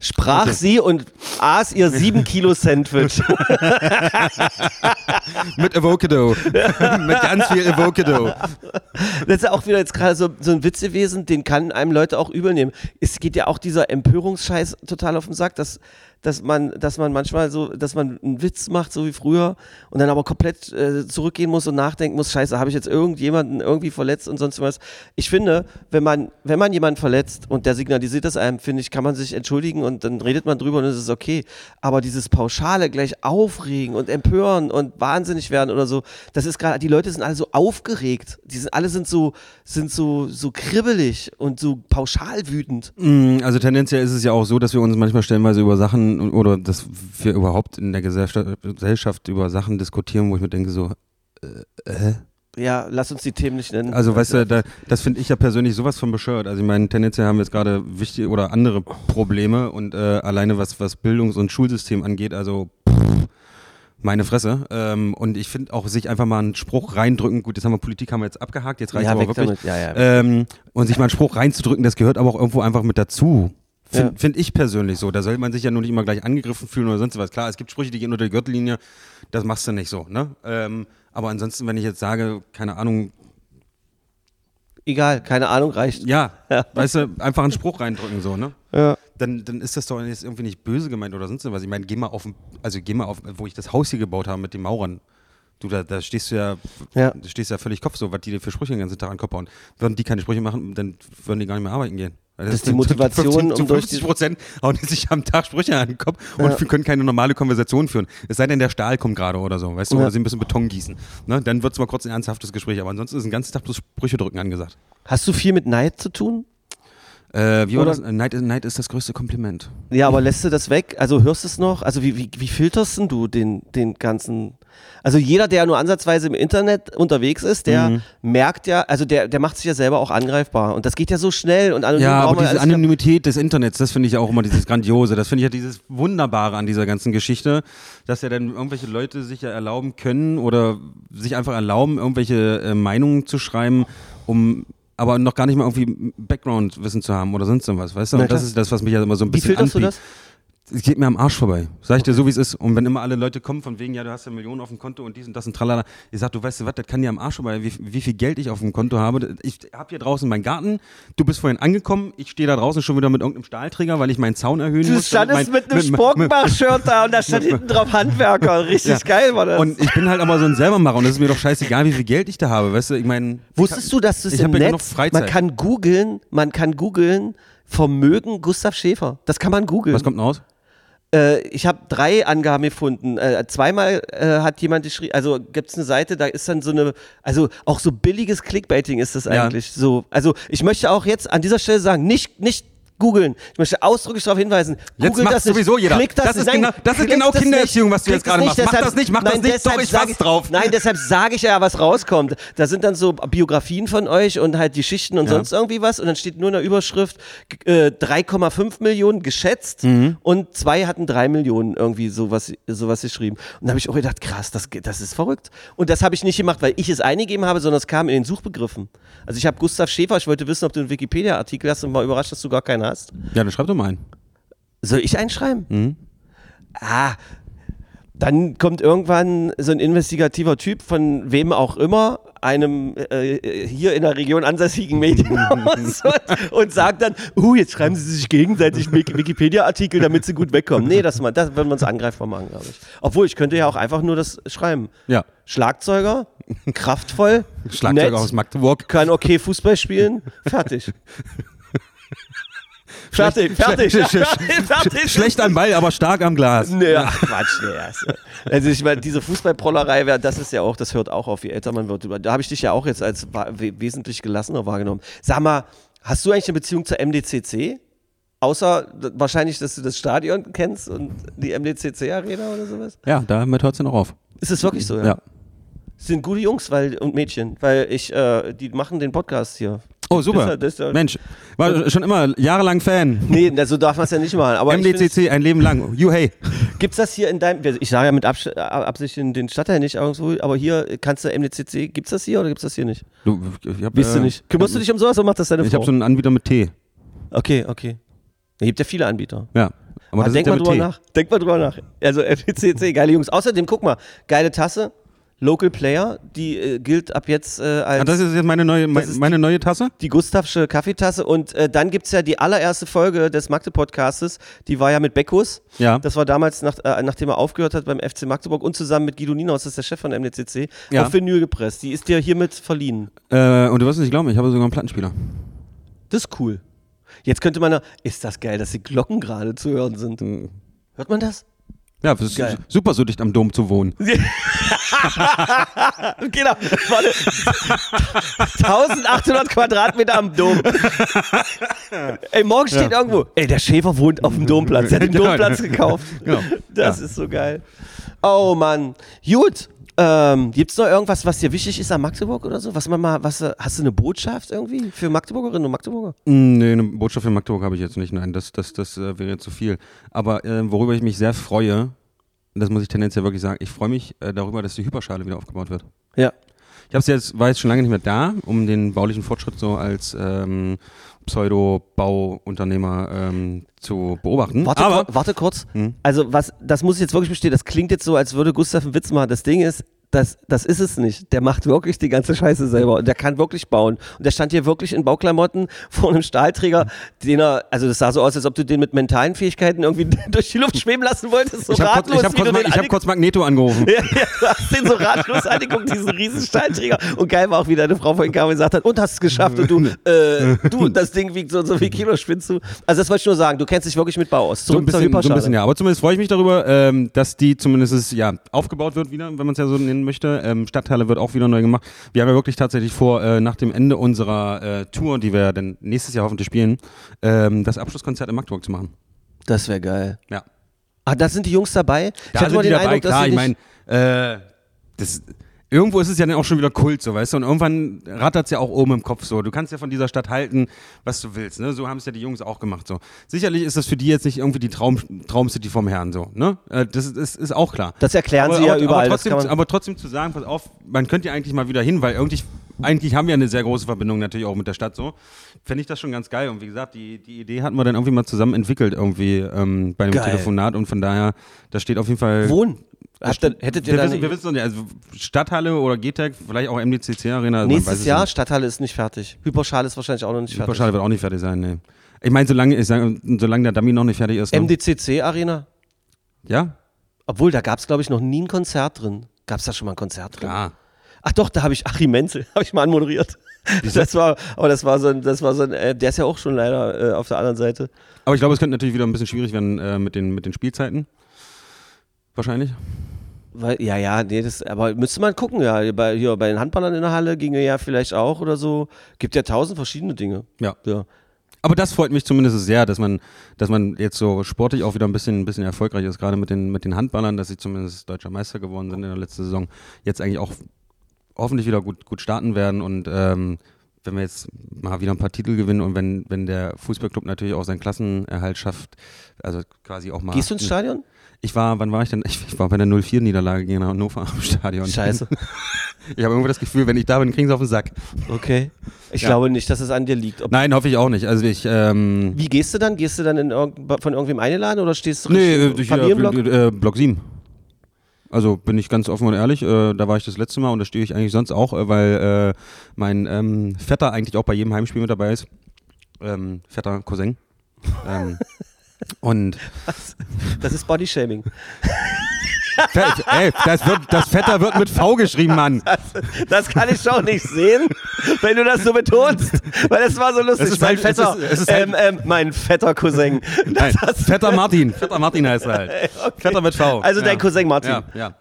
Sprach sie und aß ihr sieben Kilo Sandwich. Mit Avocado. mit ganz viel Avocado. Das ist ja auch wieder jetzt gerade so, so ein Witz gewesen, den kann einem Leute auch übel nehmen. Es geht ja auch dieser Empörungsscheiß total auf den Sack, dass, dass, man, dass man manchmal so, dass man einen Witz macht, so wie früher, und dann aber komplett äh, zurückgehen muss und nachdenken muss, scheiße, habe ich jetzt irgendjemanden irgendwie verletzt und sonst was. Ich finde, wenn man, wenn man jemanden verletzt und der signalisiert das einem, finde ich, kann man sich entschuldigen und dann redet man drüber und es ist okay. Aber dieses Pauschale gleich aufregen und empören und wahnsinnig werden oder so, das ist gerade, die Leute sind alle so aufgeregt. Die sind alle sind so, sind so, so kribbelig und so pauschal wütend. Mm, Also tendenziell ist es ja auch so, dass wir uns manchmal stellenweise über Sachen oder dass wir überhaupt in der Gesellschaft, über Sachen diskutieren, wo ich mir denke so, äh, äh? Ja, lass uns die Themen nicht nennen. Also weißt du, da, das finde ich ja persönlich sowas von bescheuert. Also ich meine, tendenziell haben wir jetzt gerade wichtige oder andere Probleme und äh, alleine was, was Bildungs- und Schulsystem angeht, also pff, meine Fresse. Ähm, und ich finde auch sich einfach mal einen Spruch reindrücken, gut, jetzt haben wir Politik haben wir jetzt abgehakt, jetzt reicht ja, aber wirklich. Ja, ja. Ähm, und sich mal einen Spruch reinzudrücken, das gehört aber auch irgendwo einfach mit dazu. Finde Ja. find ich persönlich so. Da soll man sich ja nur nicht immer gleich angegriffen fühlen oder sonst was. Klar, es gibt Sprüche, die gehen unter die Gürtellinie. Das machst du nicht so. Ne? Ähm, aber ansonsten, wenn ich jetzt sage, keine Ahnung, Egal, keine Ahnung, reicht. ja, weißt du, einfach einen Spruch reindrücken so, ne? Ja. Dann, dann ist das doch jetzt irgendwie nicht böse gemeint oder sonst was. Ich meine, geh mal auf, also geh mal auf, wo ich das Haus hier gebaut habe mit den Maurern. Du, da, da stehst du ja, Ja. du stehst ja völlig Kopf so, was die dir für Sprüche den ganzen Tag an den Kopf hauen. Würden die keine Sprüche machen, dann würden die gar nicht mehr arbeiten gehen. Weil Das ist die Motivation, 15, zu um durch 50 Prozent hauen die sich am Tag Sprüche an den Kopf und können keine normale Konversation führen. Es sei denn, der Stahl kommt gerade oder so, weißt du, Ja. oder sie ein bisschen Beton gießen. Ne? Dann wird es mal kurz ein ernsthaftes Gespräch, aber ansonsten ist ein ganzen Tag bloß Sprüche drücken angesagt. Hast du viel mit Neid zu tun? Äh, wie war das? Äh, Neid, ist- Neid ist das größte Kompliment. Ja, aber lässt du das weg? Also hörst du es noch? Also wie, wie, wie filterst denn du den, den ganzen. Also jeder, der nur ansatzweise im Internet unterwegs ist, der Mhm. merkt ja, also der, der macht sich ja selber auch angreifbar. Und das geht ja so schnell und anonym Ja, aber diese Anonymität des Internets, das finde ich ja auch immer dieses Grandiose. Das finde ich ja dieses Wunderbare an dieser ganzen Geschichte, dass ja dann irgendwelche Leute sich ja erlauben können oder sich einfach erlauben, irgendwelche äh, Meinungen zu schreiben, um aber noch gar nicht mal irgendwie Background-Wissen zu haben oder sonst irgendwas, weißt du? Und das ist das, was mich ja immer so ein Wie bisschen filterst du anpiekt. das? Es geht mir am Arsch vorbei. Sag ich dir so, wie es ist. Und wenn immer alle Leute kommen von wegen, ja, du hast ja Millionen auf dem Konto und dies und das und tralala. Ich sag, du weißt du was, das kann dir am Arsch vorbei, wie, wie viel Geld ich auf dem Konto habe. Ich hab hier draußen meinen Garten. Du bist vorhin angekommen. Ich stehe da draußen schon wieder mit irgendeinem Stahlträger, weil ich meinen Zaun erhöhen Du muss. damit standest mein- mit einem Sporkenbach-Shirt da und da stand hinten drauf Handwerker. Richtig Ja. geil war das. Und ich bin halt aber so ein Selbermacher und es ist mir doch scheißegal, wie viel Geld ich da habe. Weißt du, ich meine. Wusstest du, dass das ich im Netz, Freizeit. man kann googeln, man kann googeln Vermögen Gustav Schäfer. Das kann man googeln. Was kommt denn raus? Äh, ich habe drei Angaben gefunden. Äh, zweimal äh, hat jemand geschrieben, also gibt es eine Seite, da ist dann so eine, also auch so billiges Clickbaiting ist das Ja. eigentlich. So, also ich möchte auch jetzt an dieser Stelle sagen, nicht, nicht googeln. Ich möchte ausdrücklich darauf hinweisen. Jetzt macht das nicht. sowieso jeder. Klickt das, Das ist nicht. genau- das ist genau das Kindererziehung, nicht. was du jetzt das gerade nicht. machst. Mach Deshalb- das nicht, mach das Nein, nicht. deshalb Doch, ich fass drauf. Nein, deshalb sage ich ja, was rauskommt. Da sind dann so Biografien von euch und halt die Schichten und Ja. sonst irgendwie was und dann steht nur in der Überschrift äh, 3,5 Millionen geschätzt Mhm. und zwei hatten drei Millionen irgendwie sowas, sowas geschrieben. Und da habe ich auch gedacht, krass, das, das ist verrückt. Und das habe ich nicht gemacht, weil ich es eingegeben habe, sondern es kam in den Suchbegriffen. Also ich habe Gustav Schäfer, ich wollte wissen, ob du einen Wikipedia-Artikel hast und war überrascht, dass du gar keinen hast. Ja, dann schreib doch mal ein. Soll ich einschreiben? Mhm. Ah, Dann kommt irgendwann so ein investigativer Typ von wem auch immer, einem äh, hier in der Region ansässigen Medienhaus und, und sagt dann, uh, jetzt schreiben sie sich gegenseitig Wik- Wikipedia-Artikel, damit sie gut wegkommen. Nee, das, das werden wir uns angreifbar machen, glaube ich. Obwohl, ich könnte ja auch einfach nur das schreiben. Ja. Schlagzeuger, kraftvoll, Schlagzeuger nett, aus Magdeburg. kann okay Fußball spielen, fertig. Fertig, fertig, Sch- fertig, fertig. Schlecht am Ball, aber stark am Glas. Nee, ach, Quatsch, nee. Also, ich meine, diese Fußballprollerei, das ist ja auch, das hört auch auf, je älter man wird. Da habe ich dich ja auch jetzt als wesentlich gelassener wahrgenommen. Sag mal, hast du eigentlich eine Beziehung zur MDCC? Außer wahrscheinlich, dass du das Stadion kennst und die MDCC-Arena oder sowas? Ja, damit hört es ja noch auf. Ist es wirklich so? Ja. Sind gute Jungs weil, und Mädchen, weil ich, äh, die machen den Podcast hier. Oh, super. Das das Mensch, war schon immer jahrelang Fan. Nee, so darf man es ja nicht machen. Aber ich find's- MDCC ein Leben lang. You hey. Gibt's das hier in deinem, ich sage ja mit Abs Absicht in den Stadtteil nicht aber hier kannst du MDCC, gibt's das hier oder gibt's das hier nicht? Du, ich hab, Wisst äh, du nicht. Kümmerst du dich um sowas oder macht das deine Ich Frau? habe so einen Anbieter mit Tee. okay, okay. Es gibt ja viele Anbieter. Ja. Aber Aber das denk mal drüber Tee. nach. Denk mal drüber nach. Also MDCC, geile Jungs. Außerdem, guck mal, geile Tasse, Local Player, die äh, gilt ab jetzt äh, als Ah, das ist jetzt meine neue, ist meine neue Tasse? die Gustavsche Kaffeetasse. Und äh, dann gibt's ja die allererste Folge des Magde-Podcastes, die war ja mit Beckus. Ja. Das war damals, nach, äh, nachdem er aufgehört hat beim FC Magdeburg und zusammen mit Guido Ninaus, das ist der Chef von MDCC, Ja. auf Vinyl gepresst. Die ist dir hiermit verliehen. Äh, und du wirst es nicht glauben, ich habe sogar einen Plattenspieler. Das ist cool. Jetzt könnte man, da- ist das geil, dass die Glocken gerade zu hören sind. Hört man das? Ja, das ist Geil. super, so dicht am Dom zu wohnen. Genau. Warte. 1800 Quadratmeter am Dom. Ey, morgen steht irgendwo, ey, der Schäfer wohnt auf dem Domplatz. Der hat den Genau. Domplatz gekauft. Genau. Das ist so geil. Oh Mann. Gut. Ähm, Gibt es noch irgendwas, was dir wichtig ist an Magdeburg oder so? Was man mal, was, hast du eine Botschaft irgendwie für Magdeburgerinnen und Magdeburger? Mm, Nee, eine Botschaft für Magdeburg habe ich jetzt nicht. Nein, das, das, das äh, wäre zu viel. Aber äh, worüber ich mich sehr freue, das muss ich tendenziell wirklich sagen, ich freue mich äh, darüber, dass die Hyperschale wieder aufgebaut wird. Ja. Ich habe jetzt, war jetzt schon lange nicht mehr da, um den baulichen Fortschritt so als ähm, Pseudo-Bauunternehmer ähm, zu beobachten. Warte, Aber warte kurz. Hm? Also, was, das muss ich jetzt wirklich bestehen. Das klingt jetzt so, als würde Gustav einen Witz machen. Das Ding ist, das, das ist es nicht. Der macht wirklich die ganze Scheiße selber und der kann wirklich bauen. Und der stand hier wirklich in Bauklamotten vor einem Stahlträger, den er, also das sah so aus, als ob du den mit mentalen Fähigkeiten irgendwie durch die Luft schweben lassen wolltest. So ich habe kurz, ratlos, ich hab kurz, ich hab kurz Magneto angerufen. ja, ja, du hast den so ratlos angeguckt, diesen riesen Stahlträger. Und geil war auch, wie deine Frau vorhin kam und gesagt hat, und hast es geschafft. Und du, äh, du, das Ding wiegt so und so viel Kilo, spinnst du. Also das wollte ich nur sagen, du kennst dich wirklich mit Bau aus. So ein, Zurück bisschen, so ein bisschen, ja. Aber zumindest freue ich mich darüber, ähm, dass die zumindest ja, aufgebaut wird wieder, wenn man es ja so nennen möchte. Ähm, Stadthalle wird auch wieder neu gemacht. Wir haben ja wirklich tatsächlich vor, äh, nach dem Ende unserer äh, Tour, die wir dann nächstes Jahr hoffentlich spielen, ähm, das Abschlusskonzert in Magdeburg zu machen. Das wäre geil. Ja. Ah, da sind die Jungs dabei. Ich Da hatte sind mal die den dabei, Eindruck, klar. Ich meine, äh, das, irgendwo ist es ja dann auch schon wieder Kult, so weißt du. Und irgendwann rattert es ja auch oben im Kopf so. Du kannst ja von dieser Stadt halten, was du willst. Ne? So haben es ja die Jungs auch gemacht. So. Sicherlich ist das für die jetzt nicht irgendwie die Traum, Traumcity vom Herrn. So, ne? Äh, das ist, ist, auch klar. Das erklären aber, sie ja aber, überall. Aber das trotzdem, aber trotzdem zu sagen, pass auf, man könnte ja eigentlich mal wieder hin, weil irgendwie, eigentlich haben wir eine sehr große Verbindung natürlich auch mit der Stadt so. Fände ich das schon ganz geil. Und wie gesagt, die, die Idee hatten wir dann irgendwie mal zusammen entwickelt irgendwie ähm, bei einem Geil. Telefonat. Und von daher, da steht auf jeden Fall. Wohnen. Ihr, hättet ihr Wir wissen, wir wissen noch nicht, also Stadthalle oder GTEC, vielleicht auch MDCC Arena. Nächstes es Jahr, nicht. Stadthalle ist nicht fertig. Hyperschale ist wahrscheinlich auch noch nicht fertig. Hyperschale wird auch nicht fertig sein, nee. Ich meine, solange, ich sag, solange der Dummy noch nicht fertig ist. Ne? MDCC Arena. ja? Obwohl, da gab es, glaube ich, noch nie ein Konzert drin. Gab es da schon mal ein Konzert drin? Klar. Ach doch, da habe ich Achim Menzel, habe ich mal anmoderiert. Das war, aber das war so ein, das war so ein, äh, der ist ja auch schon leider äh, auf der anderen Seite. Aber ich glaube, es könnte natürlich wieder ein bisschen schwierig werden äh, mit, den, mit den Spielzeiten. Wahrscheinlich. Weil, ja, ja, nee, das, aber müsste man gucken, ja. Bei, hier, bei den Handballern in der Halle ginge ja vielleicht auch oder so. Gibt ja tausend verschiedene Dinge. Ja. Ja. Aber das freut mich zumindest sehr, dass man, dass man jetzt so sportlich auch wieder ein bisschen, ein bisschen erfolgreich ist, gerade mit den, mit den Handballern, dass sie zumindest deutscher Meister geworden sind in der letzten Saison. Jetzt eigentlich auch hoffentlich wieder gut, gut starten werden und ähm, wenn wir jetzt mal wieder ein paar Titel gewinnen und wenn, wenn der Fußballclub natürlich auch seinen Klassenerhalt schafft, also quasi auch mal. Gehst du ins Stadion? Ich war, wann war ich denn? Ich war bei der 04-Niederlage gegen Hannover am Stadion. Scheiße. Ich habe irgendwie das Gefühl, wenn ich da bin, kriegen sie auf den Sack. Okay. Ich Ja. glaube nicht, dass es an dir liegt. Nein, hoffe ich auch nicht. Also ich, ähm, wie gehst du dann? Gehst du dann irgend, von irgendwem eingeladen oder stehst du nee, richtig- durch Familienblock? äh, äh, Block 7. Also bin ich ganz offen und ehrlich, äh, da war ich das letzte Mal und da stehe ich eigentlich sonst auch, äh, weil äh, mein ähm, Vetter eigentlich auch bei jedem Heimspiel mit dabei ist. Ähm, Vetter Cousin. ähm, und Das ist Bodyshaming. Ey, das, wird, das Vetter wird mit V geschrieben, Mann. Das kann ich doch nicht sehen, wenn du das so betonst. Weil das war so lustig. Es ist mein halt- es ist- es ist halt- ähm, ähm, mein fetter Cousin. Nein, Das Vetter Martin. Vetter Martin heißt er halt. Vetter mit V. Also dein Cousin Martin. Ja, ja.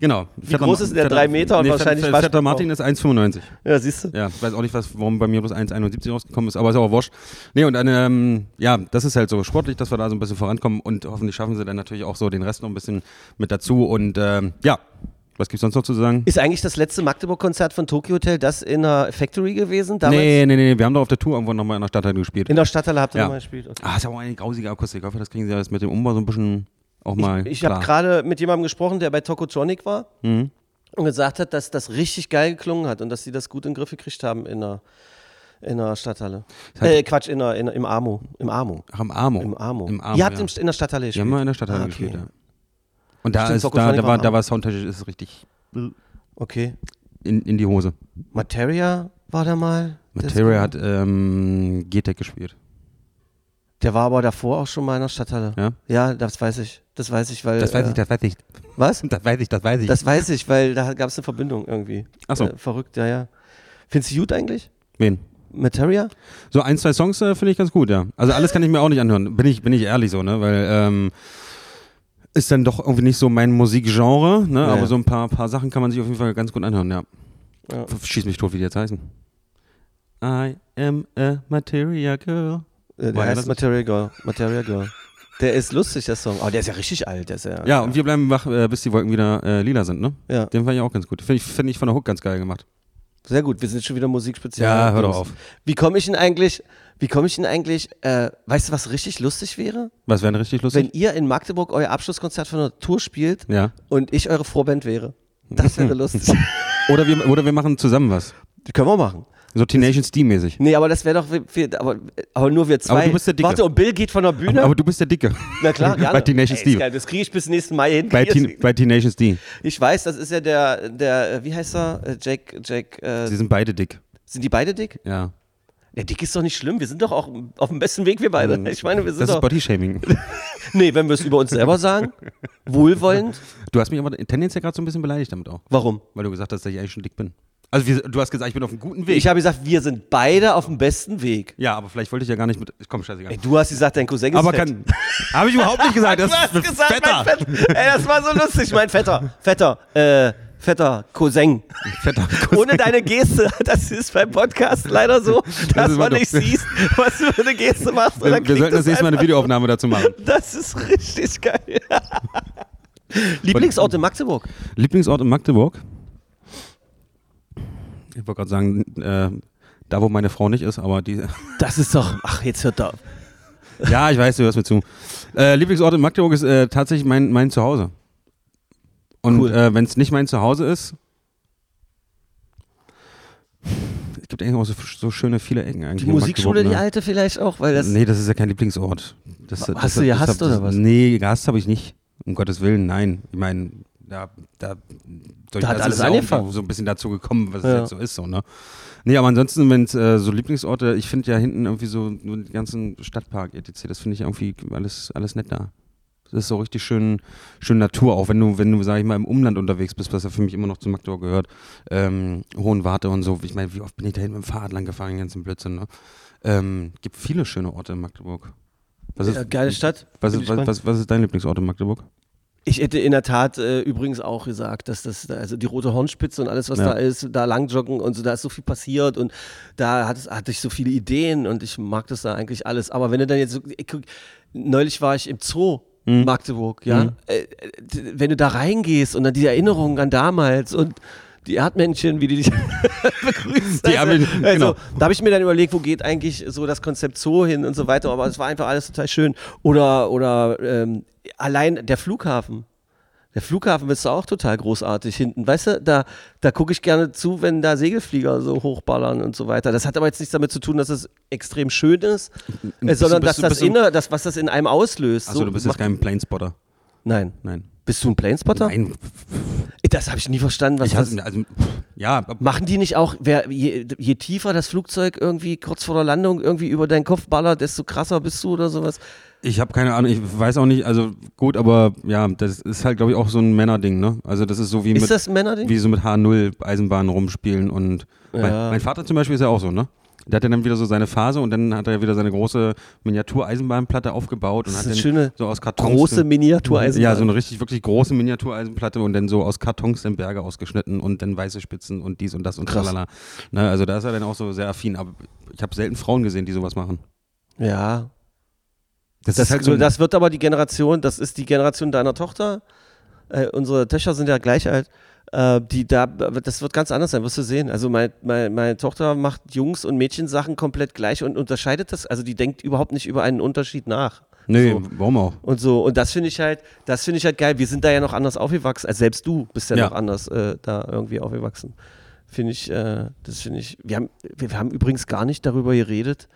Genau. Wie groß ist der? Drei Meter und wahrscheinlich Vetter, Vetter Martin ist 1,95. Ja, siehst du. Ja, ich weiß auch nicht, was, warum bei mir bloß 1,71 rausgekommen ist, aber ist auch wurscht. Nee, und dann, ähm, ja, das ist halt so sportlich, dass wir da so ein bisschen vorankommen und hoffentlich schaffen sie dann natürlich auch so den Rest noch ein bisschen mit dazu und ähm, ja, was gibt's sonst noch zu sagen? Ist eigentlich das letzte Magdeburg-Konzert von Tokyo Hotel das in der Factory gewesen? Damals? Nee, nee, nee, wir haben doch auf der Tour irgendwo nochmal in der Stadtteil gespielt. In der Stadthalle habt ihr Ja. nochmal gespielt. Okay. ah, ist aber auch eine grausige Akustik. Ich hoffe, das kriegen sie jetzt mit dem Umbau so ein bisschen auch mal Ich, ich habe gerade mit jemandem gesprochen, der bei Tokotronic war Mhm. und gesagt hat, dass das richtig geil geklungen hat und dass sie das gut in den Griff gekriegt haben in der, in der Stadthalle. hat- Äh, Quatsch, in der, in, im Amo. Im Amo. Ach, im Amo. Im Amo. Im Amo Ihr habt ja. im, in der Stadthalle Wir gespielt. haben mal in der Stadthalle Ah, okay. gespielt, ja. Und da, Stimmt, ist, da, da, war war, da war soundtechnisch ist richtig Okay. in, in die Hose. Materia war da mal. Materia hat ähm, G-Tech gespielt. Der war aber davor auch schon mal in der Stadthalle. Ja? Ja, das weiß ich. Das weiß ich, weil. Das weiß äh, ich, das weiß ich. Was? Das weiß ich, das weiß ich. Das weiß ich, weil da gab es eine Verbindung irgendwie. Ach so. Äh, verrückt, ja, ja. Findest du gut eigentlich? Wen? Materia? So ein, zwei Songs äh, finde ich ganz gut, ja. Also alles kann ich mir auch nicht anhören. Bin ich, bin ich ehrlich so, ne? Weil ähm, ist dann doch irgendwie nicht so mein Musikgenre, ne? Ja. Aber so ein paar, paar Sachen kann man sich auf jeden Fall ganz gut anhören, ja. Ja. Schieß mich tot, wie die jetzt heißen. I am a Materia Girl. Äh, Der er heißt das nicht? Materia Girl. Materia Girl. Der ist lustig, der Song. Aber der ist ja richtig alt. Der ist ja, Ja, und wir bleiben wach, äh, bis die Wolken wieder äh, lila sind, ne? ja. Den fand ich auch ganz gut. Finde ich, find ich von der Hook ganz geil gemacht. Sehr gut. Wir sind schon wieder Musikspezial. Ja, hör doch auf. Wie komme ich denn eigentlich, wie komme ich denn eigentlich, äh, weißt du, was richtig lustig wäre? Was wäre denn richtig lustig? Wenn ihr in Magdeburg euer Abschlusskonzert von der Tour spielt ja. und ich eure Vorband wäre. Das wäre lustig. Oder wir, oder wir machen zusammen was. Können wir machen. So Tenacious D-mäßig. Nee, aber das wäre doch, wir- aber, aber nur wir zwei. Aber du bist der Dicke. Warte, und Bill geht von der Bühne? Aber, aber du bist der Dicke. Na klar, gerne. Bei ist D. geil, Das kriege ich bis nächsten Mai hin. Bei, Teen, bei Tenacious D. Ich weiß, das ist ja der, der, wie heißt er? Äh, Jake, Jake, äh, Sie sind beide dick. sind die beide dick? Ja. Der Dick ist doch nicht schlimm. Wir sind doch auch auf dem besten Weg, wir beide. Ich meine, wir sind. Das ist doch. Bodyshaming. Nee, wenn wir es über uns selber sagen. Wohlwollend. Du hast mich aber tendenziell gerade so ein bisschen beleidigt damit auch. Warum? Weil du gesagt hast, dass ich eigentlich schon dick bin. Also wir, du hast gesagt, ich bin auf einem guten Weg. Ich habe gesagt, wir sind beide auf dem besten Weg. ja, aber vielleicht wollte ich ja gar nicht mit. Komm, scheißegal. Ey, du hast gesagt, dein Cousin ist aber fett. kann. Habe ich überhaupt nicht gesagt. Das Du hast ist gesagt, fetter. mein Vetter. Ey, das war so lustig, mein Vetter. Vetter, äh, Vetter, Cousin. fetter. Ohne deine Geste, das ist beim Podcast leider so, dass ist man nicht sieht, was du für eine Geste machst. Wir, sollten das nächste Mal eine Videoaufnahme dazu machen. Das ist richtig geil. Lieblingsort in Magdeburg? Lieblingsort in Magdeburg? Ich wollte gerade sagen, äh, da wo meine Frau nicht ist, aber die. Das ist doch. Ach, jetzt hört auf. ja, ich weiß, du hörst mir zu. Äh, Lieblingsort in Magdeburg ist äh, tatsächlich mein, mein Zuhause. Und Cool. äh, wenn es nicht mein Zuhause ist, es gibt eigentlich auch so, so schöne viele Ecken eigentlich. Die Musikschule, die ne? alte vielleicht auch, weil das. Nee, das ist ja kein Lieblingsort. Das, Hast das, du gehasst oder was? Nee, gehasst habe ich nicht. Um Gottes Willen, nein. Ich meine, da, da, durch Da hat das alles ist ja angefangen. so ein bisschen dazu gekommen, was Ja. es jetzt so ist. So, ne? Nee, aber ansonsten, wenn es äh, so Lieblingsorte, ich finde ja hinten irgendwie so den ganzen Stadtpark etc., das finde ich irgendwie alles, alles nett da. Das ist so richtig schön, schön Natur, auch wenn du, wenn du, sag ich mal, im Umland unterwegs bist, was ja für mich immer noch zu Magdeburg gehört. Ähm, Hohenwarte und so. Ich meine, wie oft bin ich da hinten mit dem Fahrrad lang gefahren, den ganzen Blödsinn, ne? Ähm, gibt viele schöne Orte in Magdeburg. Was ist, Ja, geile Stadt. was, ist, was, was, was ist dein Lieblingsort in Magdeburg? Ich hätte in der Tat äh, übrigens auch gesagt, dass das, also die rote Hornspitze und alles, was Ja. da ist, da langjoggen und so, da ist so viel passiert und da hat hatte ich so viele Ideen und ich mag das da eigentlich alles. Aber wenn du dann jetzt, so, ich, neulich war ich im Zoo. Mhm. Magdeburg, ja. Äh, äh, wenn du da reingehst und dann die Erinnerungen an damals und die Erdmännchen, wie die dich begrüßen. Die also, genau. da habe ich mir dann überlegt, wo geht eigentlich so das Konzept Zoo hin und so weiter, aber es war einfach alles total schön. Oder, oder ähm, allein der Flughafen. Der Flughafen ist auch total großartig hinten. Weißt du, da, da gucke ich gerne zu, wenn da Segelflieger so hochballern und so weiter. Das hat aber jetzt nichts damit zu tun, dass es extrem schön ist, äh, sondern du- dass das bist du- Inner, das, was das in einem auslöst. Achso, so du bist jetzt kein Planespotter. Nein. Nein. Bist du ein Planespotter? Nein, Das habe ich nie verstanden. Was ich das also, ja, Machen die nicht auch, wer, je, je tiefer das Flugzeug irgendwie kurz vor der Landung irgendwie über deinen Kopf ballert, desto krasser bist du oder sowas? Ich habe keine Ahnung, ich weiß auch nicht, also gut, aber ja, das ist halt, glaube ich, auch so ein Männerding, ne? Also das ist so wie Ist mit, das ein Männerding? wie so mit H0 Eisenbahnen rumspielen und mein, Ja. mein Vater zum Beispiel ist ja auch so, ne? Der hat ja dann wieder so seine Phase und dann hat er wieder seine große Miniatureisenbahnplatte aufgebaut und Das hat ist eine dann schöne, so aus Kartons große Miniatureisenbahn. Ja, so eine richtig, wirklich große Miniatureisenplatte und dann so aus Kartons dann Berge ausgeschnitten und dann weiße Spitzen und dies und das und Krass. tralala. Ne, also da ist er dann auch so sehr affin. Aber ich habe selten Frauen gesehen, die sowas machen. Ja. Das, Das, ist halt so. das wird aber die Generation, das ist die Generation deiner Tochter. Äh, unsere Töchter sind ja gleich alt. Äh, die da, das wird ganz anders sein, wirst du sehen. Also mein, mein, meine Tochter macht Jungs- und Mädchensachen komplett gleich und unterscheidet das. Also die denkt überhaupt nicht über einen Unterschied nach. nee, so. warum auch? Und so, und das finde ich halt, das finde ich halt geil. Wir sind da ja noch anders aufgewachsen, also selbst du bist ja, Ja. noch anders äh, da irgendwie aufgewachsen. Finde ich, äh, das finde ich, wir haben, wir, wir haben übrigens gar nicht darüber geredet,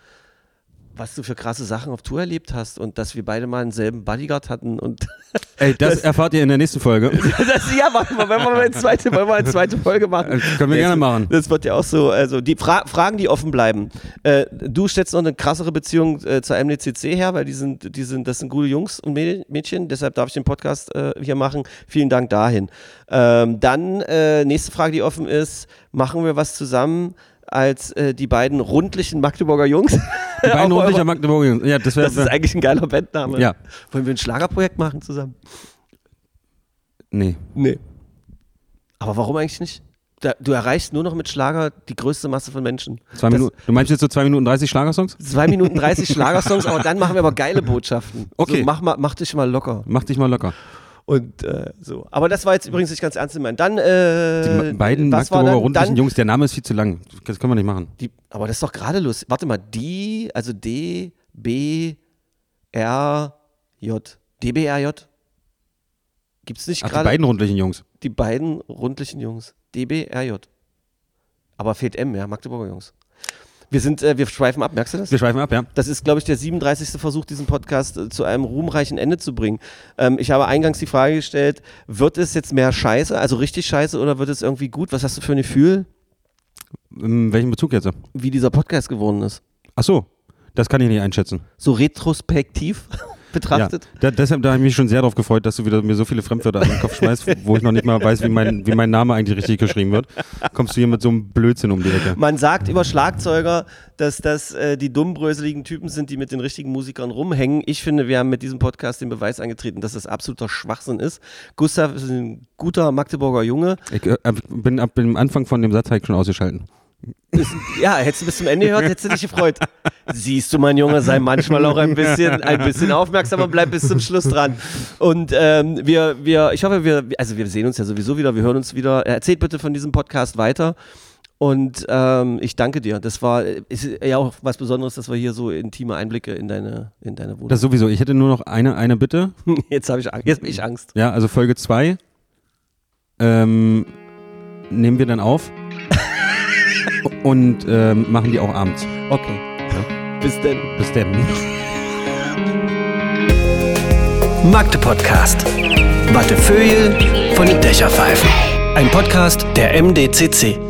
was du für krasse Sachen auf Tour erlebt hast und dass wir beide mal denselben Bodyguard hatten und Ey, das, Das- erfahrt ihr in der nächsten Folge. das, ja, machen wir, wenn wir mal eine zweite, wollen wir eine zweite Folge machen. Äh, können wir gerne machen. Das wird ja auch so, also die Fra Fragen, die offen bleiben. Äh, du stellst noch eine krassere Beziehung äh, zur MDCC her, weil die sind, die sind, das sind gute Jungs und Mäd- Mädchen, deshalb darf ich den Podcast äh, hier machen. Vielen Dank dahin. Ähm, dann, äh, nächste Frage, die offen ist, machen wir was zusammen als äh, die beiden rundlichen Magdeburger Jungs? Die beiden Auf ordentlicher eurer- Magdeburg. Ja, das Das ist eigentlich ein geiler Bandname. Ja. Wollen wir ein Schlagerprojekt machen zusammen? Nee. Nee. Aber warum eigentlich nicht? Da, du erreichst nur noch mit Schlager die größte Masse von Menschen. Zwei Das- Minuten. Du meinst jetzt so 2 Minuten 30 Schlagersongs? 2 Minuten 30 Schlagersongs, aber dann machen wir aber geile Botschaften. Okay. So, mach, mal, mach dich mal locker. Mach dich mal locker. Und äh, so. Aber das war jetzt übrigens nicht ganz ernst gemeint. Dann, äh, Die beiden Magdeburger rundlichen Jungs, der Name ist viel zu lang. Das können wir nicht machen. die, Aber das ist doch gerade lustig. Warte mal, die, also D, B, R, J. DBRJ? Gibt es nicht Ach, die gerade beiden rundlichen Jungs. die beiden rundlichen Jungs? DBRJ. Aber fehlt M, ja, Magdeburger Jungs. Wir sind, äh, wir schweifen ab, merkst du das? Wir schweifen ab, ja. Das ist, glaube ich, der 37. Versuch, diesen Podcast äh, zu einem ruhmreichen Ende zu bringen. Ähm, ich habe eingangs die Frage gestellt, wird es jetzt mehr Scheiße, also richtig Scheiße, oder wird es irgendwie gut? Was hast du für ein Gefühl, In welchem Bezug jetzt? wie dieser Podcast geworden ist? Ach so, das kann ich nicht einschätzen. So retrospektiv betrachtet? Ja, da, deshalb da habe ich mich schon sehr darauf gefreut, dass du wieder mir so viele Fremdwörter an den Kopf schmeißt, wo ich noch nicht mal weiß, wie mein, wie mein Name eigentlich richtig geschrieben wird. Kommst du hier mit so einem Blödsinn um die Ecke? Man sagt über Schlagzeuger, dass das äh, die dummbröseligen Typen sind, die mit den richtigen Musikern rumhängen. Ich finde, wir haben mit diesem Podcast den Beweis angetreten, dass das absoluter Schwachsinn ist. Gustav ist ein guter Magdeburger Junge. Ich äh, bin ab dem Anfang von dem Satz halt schon ausgeschalten. Ist, ja, hättest du bis zum Ende gehört, hättest du dich gefreut. Siehst du, mein Junge, sei manchmal auch ein bisschen, ein bisschen aufmerksam und bleib bis zum Schluss dran. Und ähm, wir, wir, ich hoffe, wir, also wir sehen uns ja sowieso wieder, wir hören uns wieder. Erzählt bitte von diesem Podcast weiter. Und ähm, ich danke dir. Das war ist ja auch was Besonderes, dass wir hier so intime Einblicke in deine, in deine Wohnung. Das sowieso. Ich hätte nur noch eine, eine Bitte. jetzt habe ich Angst. Jetzt hab ich Angst. Ja, also Folge 2 ähm, nehmen wir dann auf und ähm, machen die auch abends. Okay. Bis denn. Bis dann. Magde Podcast. Wattefeuille von den Dächerpfeifen. Ein Podcast der MDCC.